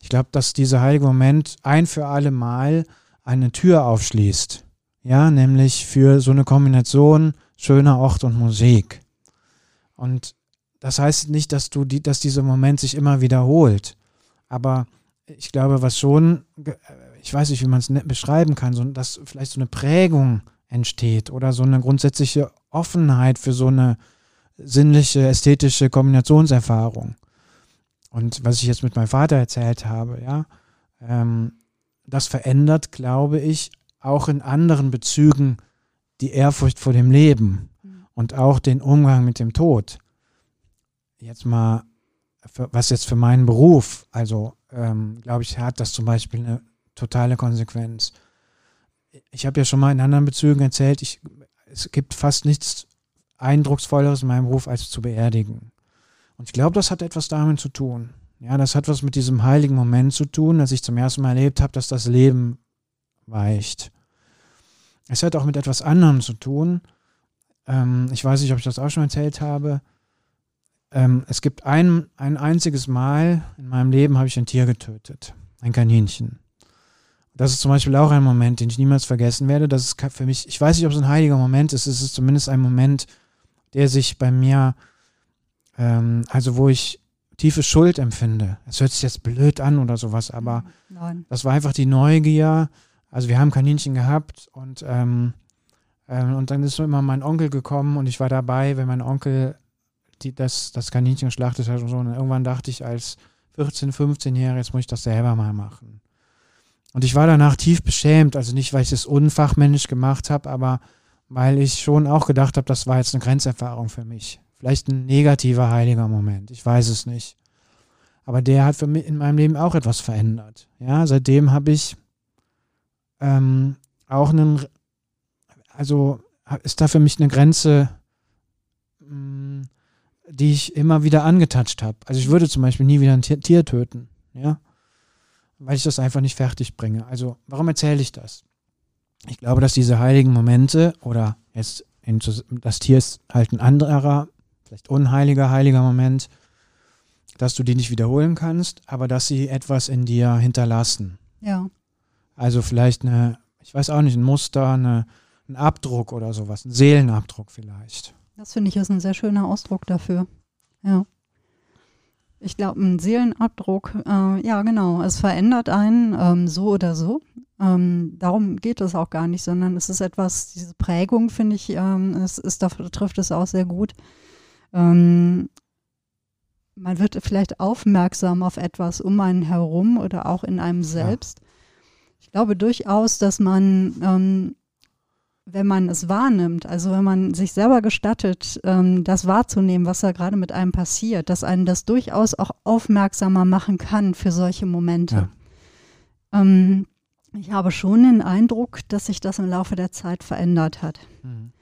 Ich glaube, dass dieser heilige Moment ein für alle Mal eine Tür aufschließt. Ja, nämlich für so eine Kombination schöner Ort und Musik. Und das heißt nicht, dass du die, dass dieser Moment sich immer wiederholt. Aber ich glaube, was schon, ich weiß nicht, wie man es ne, beschreiben kann, so, dass vielleicht so eine Prägung entsteht oder so eine grundsätzliche Offenheit für so eine sinnliche, ästhetische Kombinationserfahrung. Und was ich jetzt mit meinem Vater erzählt habe, ja, ähm, das verändert, glaube ich, auch in anderen Bezügen die Ehrfurcht vor dem Leben mhm. und auch den Umgang mit dem Tod. Jetzt mal, für, was jetzt für meinen Beruf, also ähm, glaube ich, hat das zum Beispiel eine totale Konsequenz. Ich habe ja schon mal in anderen Bezügen erzählt, ich, es gibt fast nichts Eindrucksvolleres in meinem Beruf, als zu beerdigen. Und ich glaube, das hat etwas damit zu tun. Ja, das hat was mit diesem heiligen Moment zu tun, dass ich zum ersten Mal erlebt habe, dass das Leben weicht. Es hat auch mit etwas anderem zu tun. Ähm, ich weiß nicht, ob ich das auch schon erzählt habe. Ähm, es gibt ein, ein einziges Mal in meinem Leben habe ich ein Tier getötet. Ein Kaninchen. Das ist zum Beispiel auch ein Moment, den ich niemals vergessen werde. Das ist für mich, ich weiß nicht, ob es ein heiliger Moment ist. Es ist zumindest ein Moment, der sich bei mir ähm, also wo ich tiefe Schuld empfinde. Es hört sich jetzt blöd an oder sowas, aber mhm. Nein. das war einfach die Neugier. Also wir haben Kaninchen gehabt und, ähm, ähm, und dann ist immer mein Onkel gekommen und ich war dabei, wenn mein Onkel die, das, das Kaninchen geschlachtet hat und so. Und irgendwann dachte ich als 14, 15 Jahre, jetzt muss ich das selber mal machen. Und ich war danach tief beschämt, also nicht, weil ich es unfachmännisch gemacht habe, aber weil ich schon auch gedacht habe, das war jetzt eine Grenzerfahrung für mich. Vielleicht ein negativer heiliger Moment, ich weiß es nicht. Aber der hat für mich in meinem Leben auch etwas verändert. Ja, seitdem habe ich ähm, auch einen, also ist da für mich eine Grenze, mm, die ich immer wieder angetatscht habe. Also ich würde zum Beispiel nie wieder ein Tier töten, ja, weil ich das einfach nicht fertig bringe. Also warum erzähle ich das? Ich glaube, dass diese heiligen Momente oder jetzt das Tier ist halt ein anderer, vielleicht unheiliger, heiliger Moment, dass du die nicht wiederholen kannst, aber dass sie etwas in dir hinterlassen. Ja. Also vielleicht eine, ich weiß auch nicht, ein Muster, eine, ein Abdruck oder sowas, ein Seelenabdruck vielleicht. Das finde ich ist ein sehr schöner Ausdruck dafür. Ja. Ich glaube, ein Seelenabdruck, äh, ja genau, es verändert einen ähm, so oder so. Ähm, darum geht es auch gar nicht, sondern es ist etwas, diese Prägung, finde ich, ähm, es ist, da trifft es auch sehr gut. Ähm, man wird vielleicht aufmerksam auf etwas um einen herum oder auch in einem selbst. Ja. Ich glaube durchaus, dass man ähm, wenn man es wahrnimmt, also wenn man sich selber gestattet, ähm, das wahrzunehmen, was da gerade mit einem passiert, dass einen das durchaus auch aufmerksamer machen kann für solche Momente. Ja. Ähm, ich habe schon den Eindruck, dass sich das im Laufe der Zeit verändert hat. Mhm.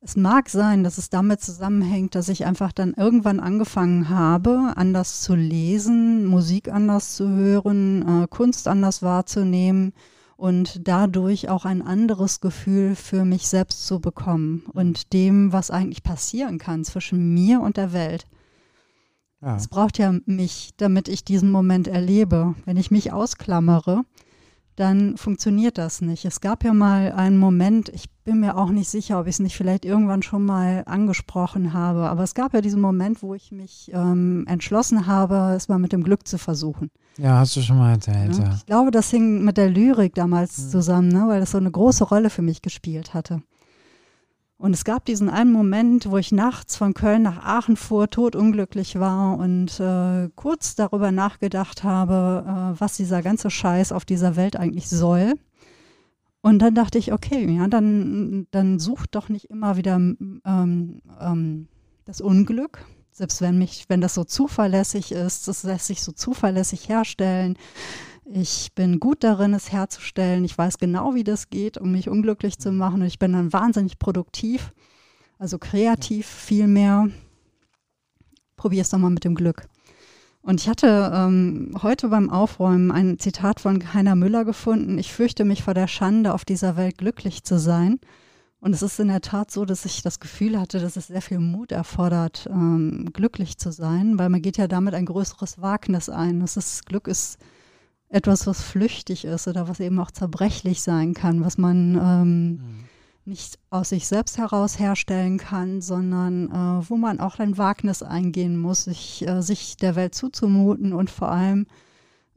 Es mag sein, dass es damit zusammenhängt, dass ich einfach dann irgendwann angefangen habe, anders zu lesen, Musik anders zu hören, äh, Kunst anders wahrzunehmen und dadurch auch ein anderes Gefühl für mich selbst zu bekommen mhm. und dem, was eigentlich passieren kann zwischen mir und der Welt. Ja. Es braucht ja mich, damit ich diesen Moment erlebe. Wenn ich mich ausklammere, dann funktioniert das nicht. Es gab ja mal einen Moment, ich bin mir auch nicht sicher, ob ich es nicht vielleicht irgendwann schon mal angesprochen habe, aber es gab ja diesen Moment, wo ich mich ähm, entschlossen habe, es mal mit dem Glück zu versuchen. Ja, hast du schon mal erzählt, ja. ja. Ich glaube, das hing mit der Lyrik damals mhm. zusammen, ne, weil das so eine große Rolle für mich gespielt hatte. Und es gab diesen einen Moment, wo ich nachts von Köln nach Aachen fuhr, totunglücklich war und äh, kurz darüber nachgedacht habe, äh, was dieser ganze Scheiß auf dieser Welt eigentlich soll. Und dann dachte ich, okay, ja, dann, dann sucht doch nicht immer wieder ähm, ähm, das Unglück, selbst wenn mich, wenn das so zuverlässig ist, das lässt sich so zuverlässig herstellen. Ich bin gut darin, es herzustellen. Ich weiß genau, wie das geht, um mich unglücklich zu machen. Und ich bin dann wahnsinnig produktiv, also kreativ viel mehr. Probier es doch mal mit dem Glück. Und ich hatte ähm, heute beim Aufräumen ein Zitat von Heiner Müller gefunden. Ich fürchte mich vor der Schande, auf dieser Welt glücklich zu sein. Und es ist in der Tat so, dass ich das Gefühl hatte, dass es sehr viel Mut erfordert, ähm, glücklich zu sein, weil man geht ja damit ein größeres Wagnis ein. Das ist, Glück ist etwas, was flüchtig ist oder was eben auch zerbrechlich sein kann, was man ähm, mhm. nicht aus sich selbst heraus herstellen kann, sondern äh, wo man auch ein Wagnis eingehen muss, sich, äh, sich der Welt zuzumuten und vor allem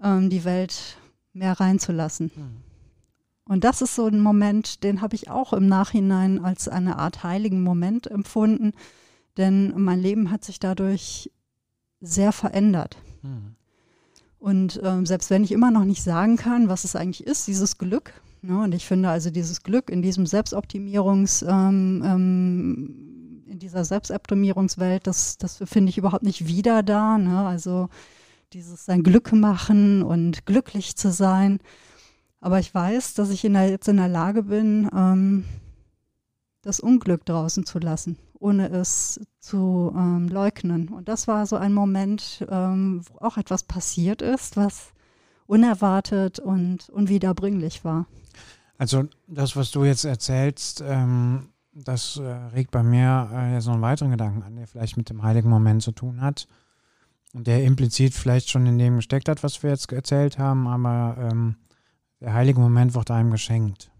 ähm, die Welt mehr reinzulassen. Mhm. Und das ist so ein Moment, den habe ich auch im Nachhinein als eine Art heiligen Moment empfunden, denn mein Leben hat sich dadurch sehr verändert. Mhm. Und ähm, selbst wenn ich immer noch nicht sagen kann, was es eigentlich ist, dieses Glück, ne, und ich finde also dieses Glück in diesem Selbstoptimierungs, ähm, ähm, in dieser Selbstoptimierungswelt, das, das finde ich überhaupt nicht wieder da. Ne? Also dieses sein Glück machen und glücklich zu sein. Aber ich weiß, dass ich in der, jetzt in der Lage bin, ähm, das Unglück draußen zu lassen ohne es zu ähm, leugnen. Und das war so ein Moment, ähm, wo auch etwas passiert ist, was unerwartet und unwiederbringlich war. Also das, was du jetzt erzählst, ähm, das äh, regt bei mir äh, so einen weiteren Gedanken an, der vielleicht mit dem heiligen Moment zu tun hat und der implizit vielleicht schon in dem gesteckt hat, was wir jetzt erzählt haben, aber ähm, der heilige Moment wird einem geschenkt.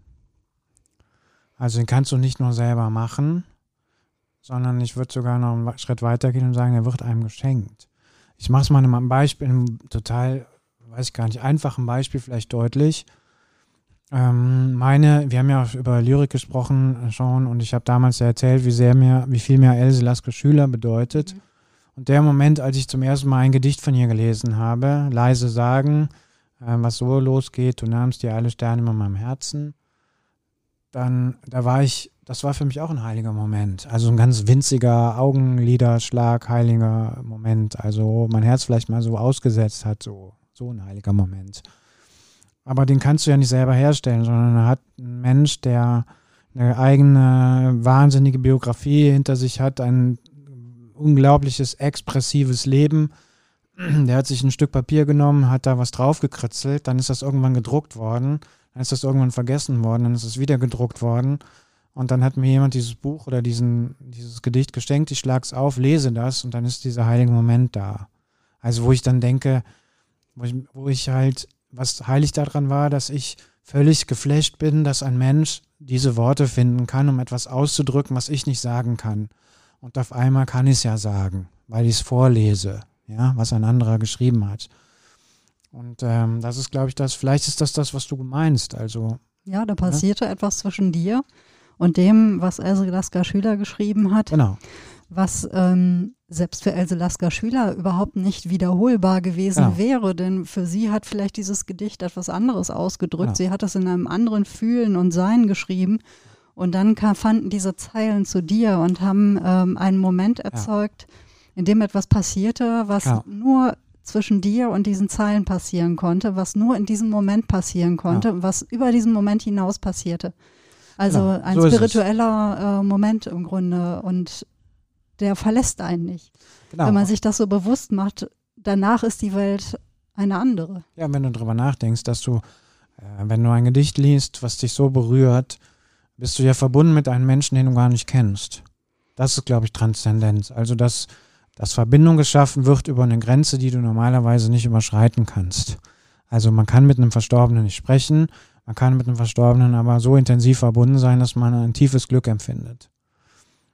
Also den kannst du nicht nur selber machen, sondern ich würde sogar noch einen Schritt weiter gehen und sagen, er wird einem geschenkt. Ich mache es mal einem Beispiel, einem total, weiß ich gar nicht, einfachen Beispiel vielleicht deutlich. Ähm, meine, wir haben ja über Lyrik gesprochen schon und ich habe damals ja erzählt, wie sehr mir, wie viel mir Else Laske Schüler bedeutet. Mhm. Und der Moment, als ich zum ersten Mal ein Gedicht von ihr gelesen habe, leise sagen, äh, was so losgeht, du nahmst dir alle Sterne in meinem Herzen, dann, da war ich, das war für mich auch ein heiliger Moment. Also ein ganz winziger Augenliderschlag, heiliger Moment. Also mein Herz vielleicht mal so ausgesetzt hat, so, so ein heiliger Moment. Aber den kannst du ja nicht selber herstellen, sondern er hat ein Mensch, der eine eigene wahnsinnige Biografie hinter sich hat, ein unglaubliches expressives Leben. Der hat sich ein Stück Papier genommen, hat da was draufgekritzelt, dann ist das irgendwann gedruckt worden, dann ist das irgendwann vergessen worden, dann ist es wieder gedruckt worden. Und dann hat mir jemand dieses Buch oder diesen, dieses Gedicht geschenkt, ich schlage es auf, lese das und dann ist dieser heilige Moment da. Also wo ich dann denke, wo ich, wo ich halt, was heilig daran war, dass ich völlig geflasht bin, dass ein Mensch diese Worte finden kann, um etwas auszudrücken, was ich nicht sagen kann. Und auf einmal kann ich es ja sagen, weil ich es vorlese, ja, was ein anderer geschrieben hat. Und ähm, das ist, glaube ich, das, vielleicht ist das das, was du meinst. Also. Ja, da passierte ja? etwas zwischen dir und dem, was Else Lasker Schüler geschrieben hat. Genau. Was ähm, selbst für Else Lasker Schüler überhaupt nicht wiederholbar gewesen genau. wäre, denn für sie hat vielleicht dieses Gedicht etwas anderes ausgedrückt. Genau. Sie hat es in einem anderen Fühlen und Sein geschrieben. Und dann kam, fanden diese Zeilen zu dir und haben ähm, einen Moment erzeugt, ja. in dem etwas passierte, was ja. nur zwischen dir und diesen Zeilen passieren konnte, was nur in diesem Moment passieren konnte, ja. was über diesen Moment hinaus passierte. Also ja, ein so spiritueller äh, Moment im Grunde und der verlässt einen nicht. Genau. Wenn man sich das so bewusst macht, danach ist die Welt eine andere. Ja, wenn du darüber nachdenkst, dass du, äh, wenn du ein Gedicht liest, was dich so berührt, bist du ja verbunden mit einem Menschen, den du gar nicht kennst. Das ist, glaube ich, Transzendenz. Also, dass, dass Verbindung geschaffen wird über eine Grenze, die du normalerweise nicht überschreiten kannst. Also man kann mit einem Verstorbenen nicht sprechen, man kann mit einem Verstorbenen aber so intensiv verbunden sein, dass man ein tiefes Glück empfindet.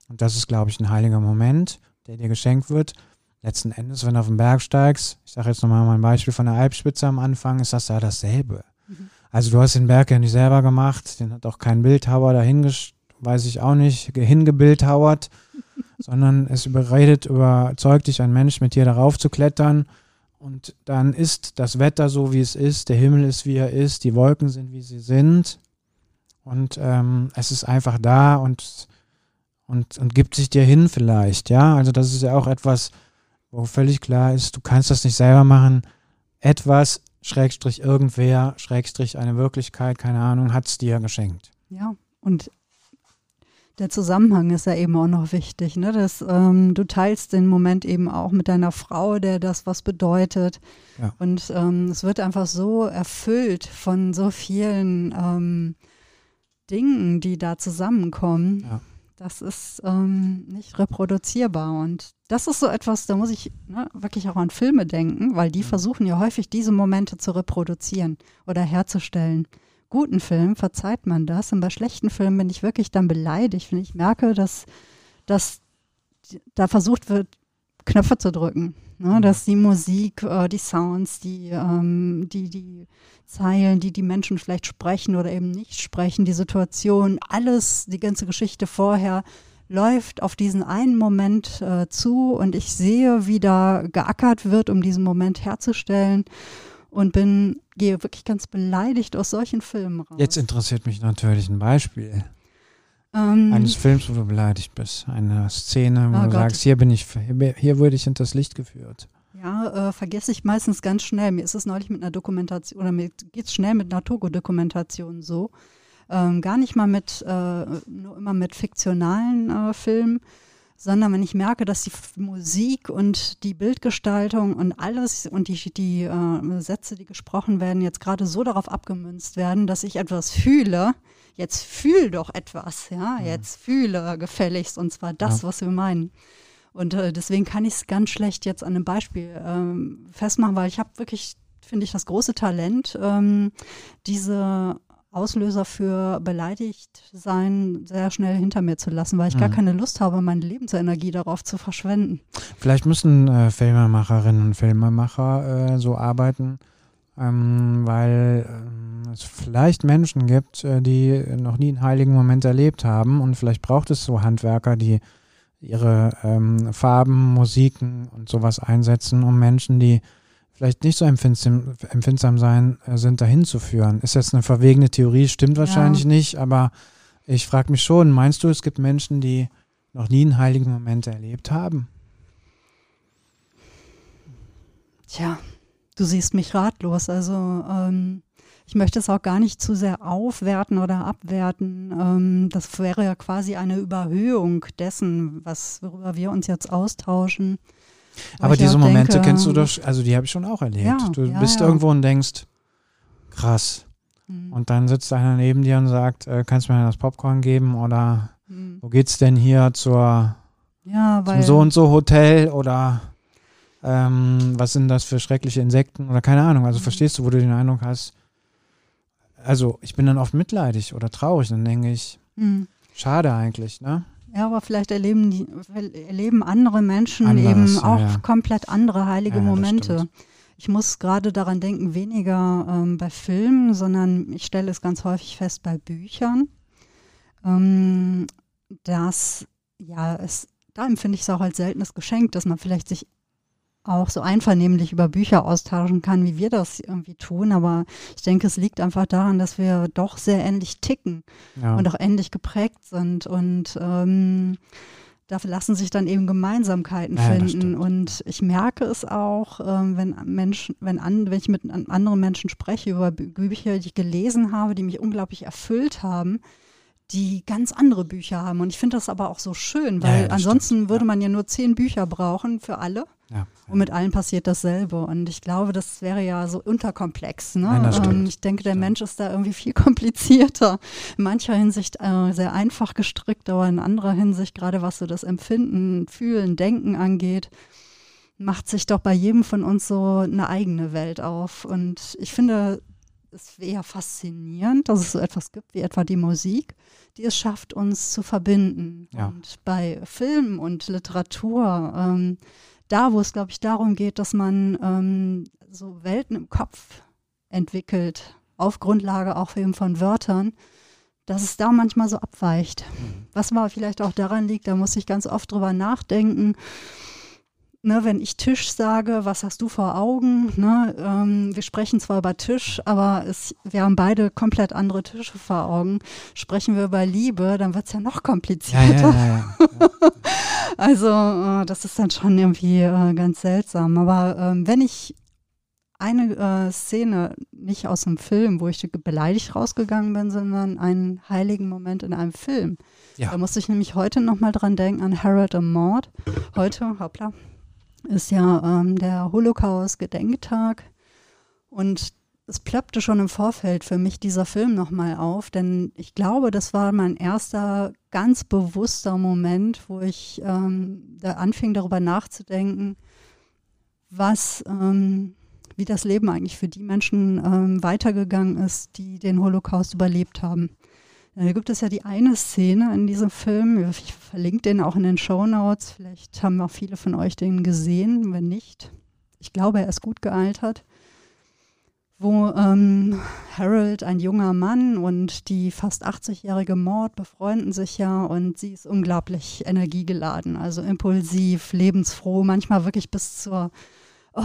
Und das ist, glaube ich, ein heiliger Moment, der dir geschenkt wird. Letzten Endes, wenn du auf den Berg steigst, ich sage jetzt nochmal mein Beispiel von der Alpspitze am Anfang, ist das ja dasselbe. Mhm. Also du hast den Berg ja nicht selber gemacht, den hat auch kein Bildhauer dahin, weiß ich auch nicht, hingebildhauert, sondern es überredet, überzeugt dich ein Mensch, mit dir darauf zu klettern und dann ist das Wetter so, wie es ist, der Himmel ist, wie er ist, die Wolken sind, wie sie sind. Und ähm, es ist einfach da und, und, und gibt sich dir hin vielleicht, ja, also das ist ja auch etwas, wo völlig klar ist, du kannst das nicht selber machen, etwas Schrägstrich irgendwer, Schrägstrich eine Wirklichkeit, keine Ahnung, hat es dir geschenkt. Ja, und der Zusammenhang ist ja eben auch noch wichtig, ne? Dass ähm, du teilst den Moment eben auch mit deiner Frau, der das was bedeutet. Ja. Und ähm, es wird einfach so erfüllt von so vielen ähm, Dingen, die da zusammenkommen. Ja. Das ist ähm, nicht reproduzierbar. Und das ist so etwas, da muss ich ne, wirklich auch an Filme denken, weil die mhm. versuchen ja häufig, diese Momente zu reproduzieren oder herzustellen. Guten Filmen verzeiht man das und bei schlechten Filmen bin ich wirklich dann beleidigt, wenn ich merke, dass, dass da versucht wird, Knöpfe zu drücken. Ne, mhm. dass die Musik, äh, die Sounds, die, ähm, die, die Zeilen, die die Menschen vielleicht sprechen oder eben nicht sprechen, die Situation, alles, die ganze Geschichte vorher läuft auf diesen einen Moment äh, zu und ich sehe, wie da geackert wird, um diesen Moment herzustellen und bin, gehe wirklich ganz beleidigt aus solchen Filmen raus. Jetzt interessiert mich natürlich ein Beispiel. Ähm, Eines Films, wo du beleidigt bist. Eine Szene, wo oh du Gott. sagst, hier bin ich, hier, hier wurde ich hinters Licht geführt. Ja, äh, vergesse ich meistens ganz schnell. Mir ist es neulich mit einer Dokumentation, oder mir geht es schnell mit einer Togo-Dokumentation so. Ähm, gar nicht mal mit, äh, nur immer mit fiktionalen äh, Filmen, sondern wenn ich merke, dass die Musik und die Bildgestaltung und alles und die, die äh, Sätze, die gesprochen werden, jetzt gerade so darauf abgemünzt werden, dass ich etwas fühle, jetzt fühl doch etwas, ja, jetzt fühle gefälligst und zwar das, ja. was wir meinen. Und äh, deswegen kann ich es ganz schlecht jetzt an einem Beispiel ähm, festmachen, weil ich habe wirklich, finde ich, das große Talent, ähm, diese Auslöser für beleidigt sein sehr schnell hinter mir zu lassen, weil ich mhm. gar keine Lust habe, meine Lebensenergie darauf zu verschwenden. Vielleicht müssen äh, Filmemacherinnen und Filmemacher äh, so arbeiten, ähm, weil äh, es vielleicht Menschen gibt, äh, die noch nie einen heiligen Moment erlebt haben und vielleicht braucht es so Handwerker, die ihre ähm, Farben, Musiken und sowas einsetzen, um Menschen, die vielleicht nicht so empfindsam, empfindsam sein, äh, sind, dahin zu führen. Ist jetzt eine verwegene Theorie, stimmt wahrscheinlich ja. nicht, aber ich frage mich schon, meinst du, es gibt Menschen, die noch nie einen heiligen Moment erlebt haben? Tja, du siehst mich ratlos. Also ähm, ich möchte es auch gar nicht zu sehr aufwerten oder abwerten. Ähm, das wäre ja quasi eine Überhöhung dessen, was, worüber wir uns jetzt austauschen. Aber diese Momente denke, kennst du doch, also die habe ich schon auch erlebt. Ja, du ja, bist ja. irgendwo und denkst, krass. Mhm. Und dann sitzt einer neben dir und sagt, äh, kannst du mir das Popcorn geben oder mhm. wo geht's denn hier zur zum so und so Hotel oder ähm, was sind das für schreckliche Insekten oder keine Ahnung. Also mhm. verstehst du, wo du den Eindruck hast, also ich bin dann oft mitleidig oder traurig, dann denke ich, mhm. schade eigentlich, ne? Ja, aber vielleicht erleben, die, erleben andere Menschen Anderes, eben auch ja. komplett andere heilige ja, Momente. Ich muss gerade daran denken, weniger ähm, bei Filmen, sondern ich stelle es ganz häufig fest bei Büchern, ähm, dass ja, es, da empfinde ich es auch als seltenes Geschenk, dass man vielleicht sich auch so einvernehmlich über Bücher austauschen kann, wie wir das irgendwie tun. Aber ich denke, es liegt einfach daran, dass wir doch sehr ähnlich ticken ja. und auch ähnlich geprägt sind. Und ähm, da lassen sich dann eben Gemeinsamkeiten ja, finden. Und ich merke es auch, ähm, wenn Menschen, wenn, an, wenn ich mit anderen Menschen spreche über Bücher, die ich gelesen habe, die mich unglaublich erfüllt haben, die ganz andere Bücher haben. Und ich finde das aber auch so schön, weil ja, ansonsten stimmt. würde man ja nur zehn Bücher brauchen für alle. Ja, und mit allen passiert dasselbe. Und ich glaube, das wäre ja so unterkomplex. Ne? Nein, ähm, ich denke, der Mensch ist da irgendwie viel komplizierter. In mancher Hinsicht äh, sehr einfach gestrickt, aber in anderer Hinsicht, gerade was so das Empfinden, Fühlen, Denken angeht, macht sich doch bei jedem von uns so eine eigene Welt auf. Und ich finde es wäre faszinierend, dass es so etwas gibt wie etwa die Musik, die es schafft, uns zu verbinden. Ja. Und bei Film und Literatur ähm, da, wo es, glaube ich, darum geht, dass man ähm, so Welten im Kopf entwickelt, auf Grundlage auch eben von Wörtern, dass es da manchmal so abweicht. Mhm. Was mal vielleicht auch daran liegt, da muss ich ganz oft drüber nachdenken. Ne, wenn ich Tisch sage, was hast du vor Augen? Ne, ähm, wir sprechen zwar über Tisch, aber es, wir haben beide komplett andere Tische vor Augen. Sprechen wir über Liebe, dann wird es ja noch komplizierter. Ja, ja, ja, also äh, das ist dann schon irgendwie äh, ganz seltsam. Aber ähm, wenn ich eine äh, Szene nicht aus einem Film, wo ich beleidigt rausgegangen bin, sondern einen heiligen Moment in einem Film. Da musste ich nämlich heute nochmal dran denken an Harold und Maud. Heute, hoppla, ist ja ähm, der Holocaust-Gedenktag. Und es plöppte schon im Vorfeld für mich dieser Film nochmal auf, denn ich glaube, das war mein erster ganz bewusster Moment, wo ich ähm, da anfing darüber nachzudenken, was, ähm, wie das Leben eigentlich für die Menschen ähm, weitergegangen ist, die den Holocaust überlebt haben. Da gibt es ja die eine Szene in diesem Film, ich verlinke den auch in den Show Notes, vielleicht haben auch viele von euch den gesehen, wenn nicht. Ich glaube, er ist gut gealtert, wo ähm, Harold, ein junger Mann und die fast 80-jährige Mord befreunden sich ja und sie ist unglaublich energiegeladen, also impulsiv, lebensfroh, manchmal wirklich bis zur, oh,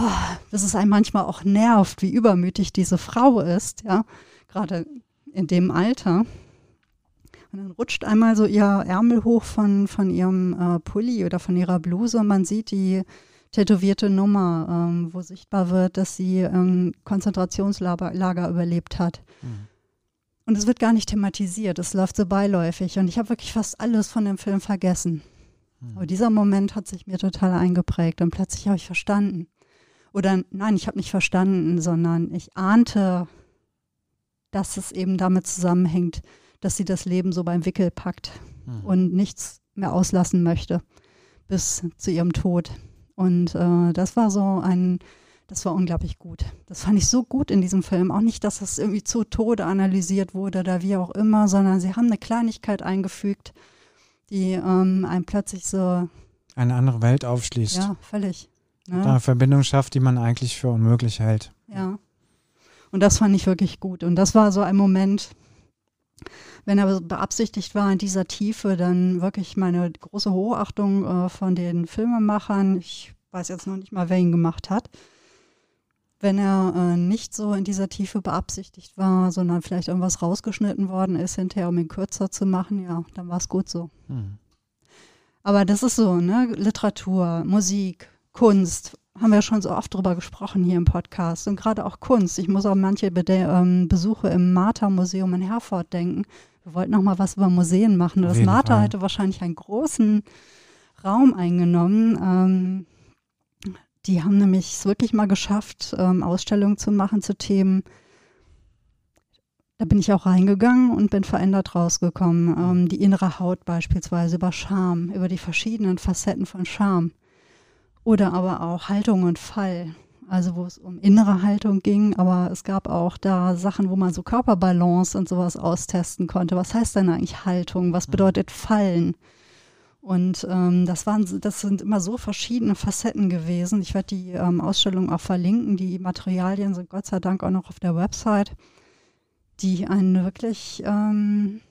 bis es einem manchmal auch nervt, wie übermütig diese Frau ist, ja, gerade in dem Alter. Und dann rutscht einmal so ihr Ärmel hoch von, von ihrem äh, Pulli oder von ihrer Bluse und man sieht die tätowierte Nummer, ähm, wo sichtbar wird, dass sie ähm, Konzentrationslager überlebt hat. Mhm. Und es wird gar nicht thematisiert, es läuft so beiläufig. Und ich habe wirklich fast alles von dem Film vergessen. Mhm. Aber dieser Moment hat sich mir total eingeprägt und plötzlich habe ich verstanden. Oder nein, ich habe nicht verstanden, sondern ich ahnte, dass es eben damit zusammenhängt, dass sie das Leben so beim Wickel packt mhm. und nichts mehr auslassen möchte bis zu ihrem Tod. Und äh, das war so ein, das war unglaublich gut. Das fand ich so gut in diesem Film. Auch nicht, dass das irgendwie zu Tode analysiert wurde oder wie auch immer, sondern sie haben eine Kleinigkeit eingefügt, die ähm, einem plötzlich so eine andere Welt aufschließt. Ja, völlig. Ne? Eine Verbindung schafft, die man eigentlich für unmöglich hält. Ja. Und das fand ich wirklich gut. Und das war so ein Moment, wenn er beabsichtigt war in dieser Tiefe, dann wirklich meine große Hochachtung äh, von den Filmemachern. Ich weiß jetzt noch nicht mal, wer ihn gemacht hat. Wenn er äh, nicht so in dieser Tiefe beabsichtigt war, sondern vielleicht irgendwas rausgeschnitten worden ist hinterher, um ihn kürzer zu machen, ja, dann war es gut so. Hm. Aber das ist so, ne? Literatur, Musik, Kunst, haben wir schon so oft drüber gesprochen hier im Podcast. Und gerade auch Kunst. Ich muss auch manche Be ähm, Besuche im Martha-Museum in Herford denken. Wir wollten noch mal was über Museen machen. Das Martha hätte wahrscheinlich einen großen Raum eingenommen. Ähm, die haben nämlich es wirklich mal geschafft, ähm, Ausstellungen zu machen zu Themen. Da bin ich auch reingegangen und bin verändert rausgekommen. Ähm, die innere Haut beispielsweise über Scham, über die verschiedenen Facetten von Scham. Oder aber auch Haltung und Fall. Also wo es um innere Haltung ging, aber es gab auch da Sachen, wo man so Körperbalance und sowas austesten konnte. Was heißt denn eigentlich Haltung? Was mhm. bedeutet Fallen? Und ähm, das waren, das sind immer so verschiedene Facetten gewesen. Ich werde die ähm, Ausstellung auch verlinken. Die Materialien sind Gott sei Dank auch noch auf der Website, die einen wirklich ähm,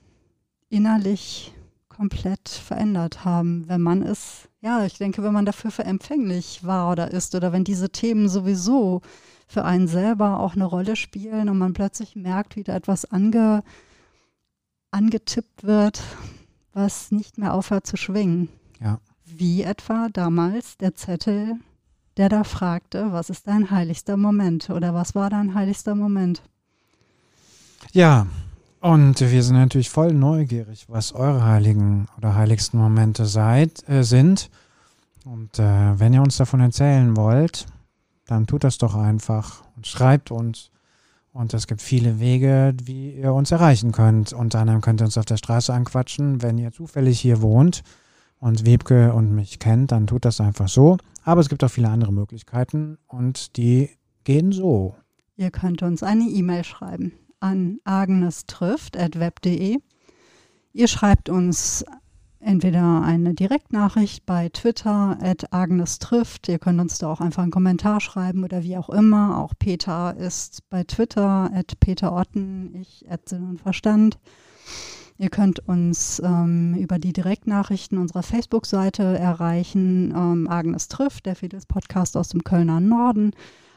innerlich komplett verändert haben, wenn man es, ja, ich denke, wenn man dafür für empfänglich war oder ist oder wenn diese Themen sowieso für einen selber auch eine Rolle spielen und man plötzlich merkt, wie da etwas ange, angetippt wird, was nicht mehr aufhört zu schwingen. Ja. Wie etwa damals der Zettel, der da fragte, was ist dein heiligster Moment oder was war dein heiligster Moment? Ja, und wir sind natürlich voll neugierig, was eure heiligen oder heiligsten Momente seid, äh, sind. Und äh, wenn ihr uns davon erzählen wollt, dann tut das doch einfach und schreibt uns und es gibt viele Wege, wie ihr uns erreichen könnt. Unter anderem könnt ihr uns auf der Straße anquatschen. Wenn ihr zufällig hier wohnt und Webke und mich kennt, dann tut das einfach so. Aber es gibt auch viele andere Möglichkeiten und die gehen so. Ihr könnt uns eine E-Mail schreiben an agnestrifft.web.de. Ihr schreibt uns entweder eine Direktnachricht bei Twitter at Agnes trifft. Ihr könnt uns da auch einfach einen Kommentar schreiben oder wie auch immer. Auch Peter ist bei Twitter at Peter Otten, ich at Sinn und Verstand. Ihr könnt uns ähm, über die Direktnachrichten unserer Facebook-Seite erreichen. Ähm, Agnes trifft, der Fides Podcast aus dem Kölner Norden.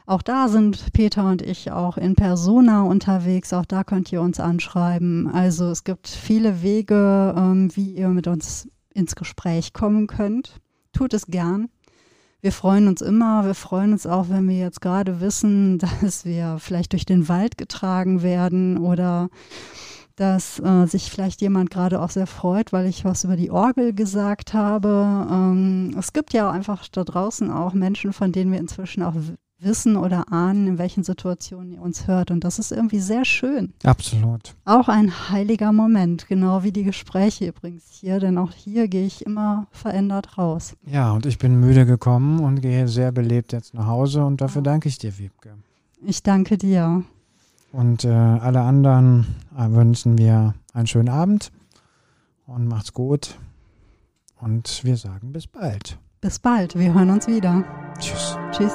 Auch da sind Peter und ich auch in Persona unterwegs. Auch da könnt ihr uns anschreiben. Also es gibt viele Wege, ähm, wie ihr mit uns ins Gespräch kommen könnt. Tut es gern. Wir freuen uns immer. Wir freuen uns auch, wenn wir jetzt gerade wissen, dass wir vielleicht durch den Wald getragen werden oder dass äh, sich vielleicht jemand gerade auch sehr freut, weil ich was über die Orgel gesagt habe. Ähm, es gibt ja einfach da draußen auch Menschen, von denen wir inzwischen auch wissen oder ahnen, in welchen Situationen ihr uns hört. Und das ist irgendwie sehr schön. Absolut. Auch ein heiliger Moment, genau wie die Gespräche übrigens hier, denn auch hier gehe ich immer verändert raus. Ja, und ich bin müde gekommen und gehe sehr belebt jetzt nach Hause und dafür ja. danke ich dir, Wiebke. Ich danke dir. Und äh, alle anderen äh, wünschen wir einen schönen Abend und macht's gut. Und wir sagen bis bald. Bis bald. Wir hören uns wieder. Tschüss. Tschüss.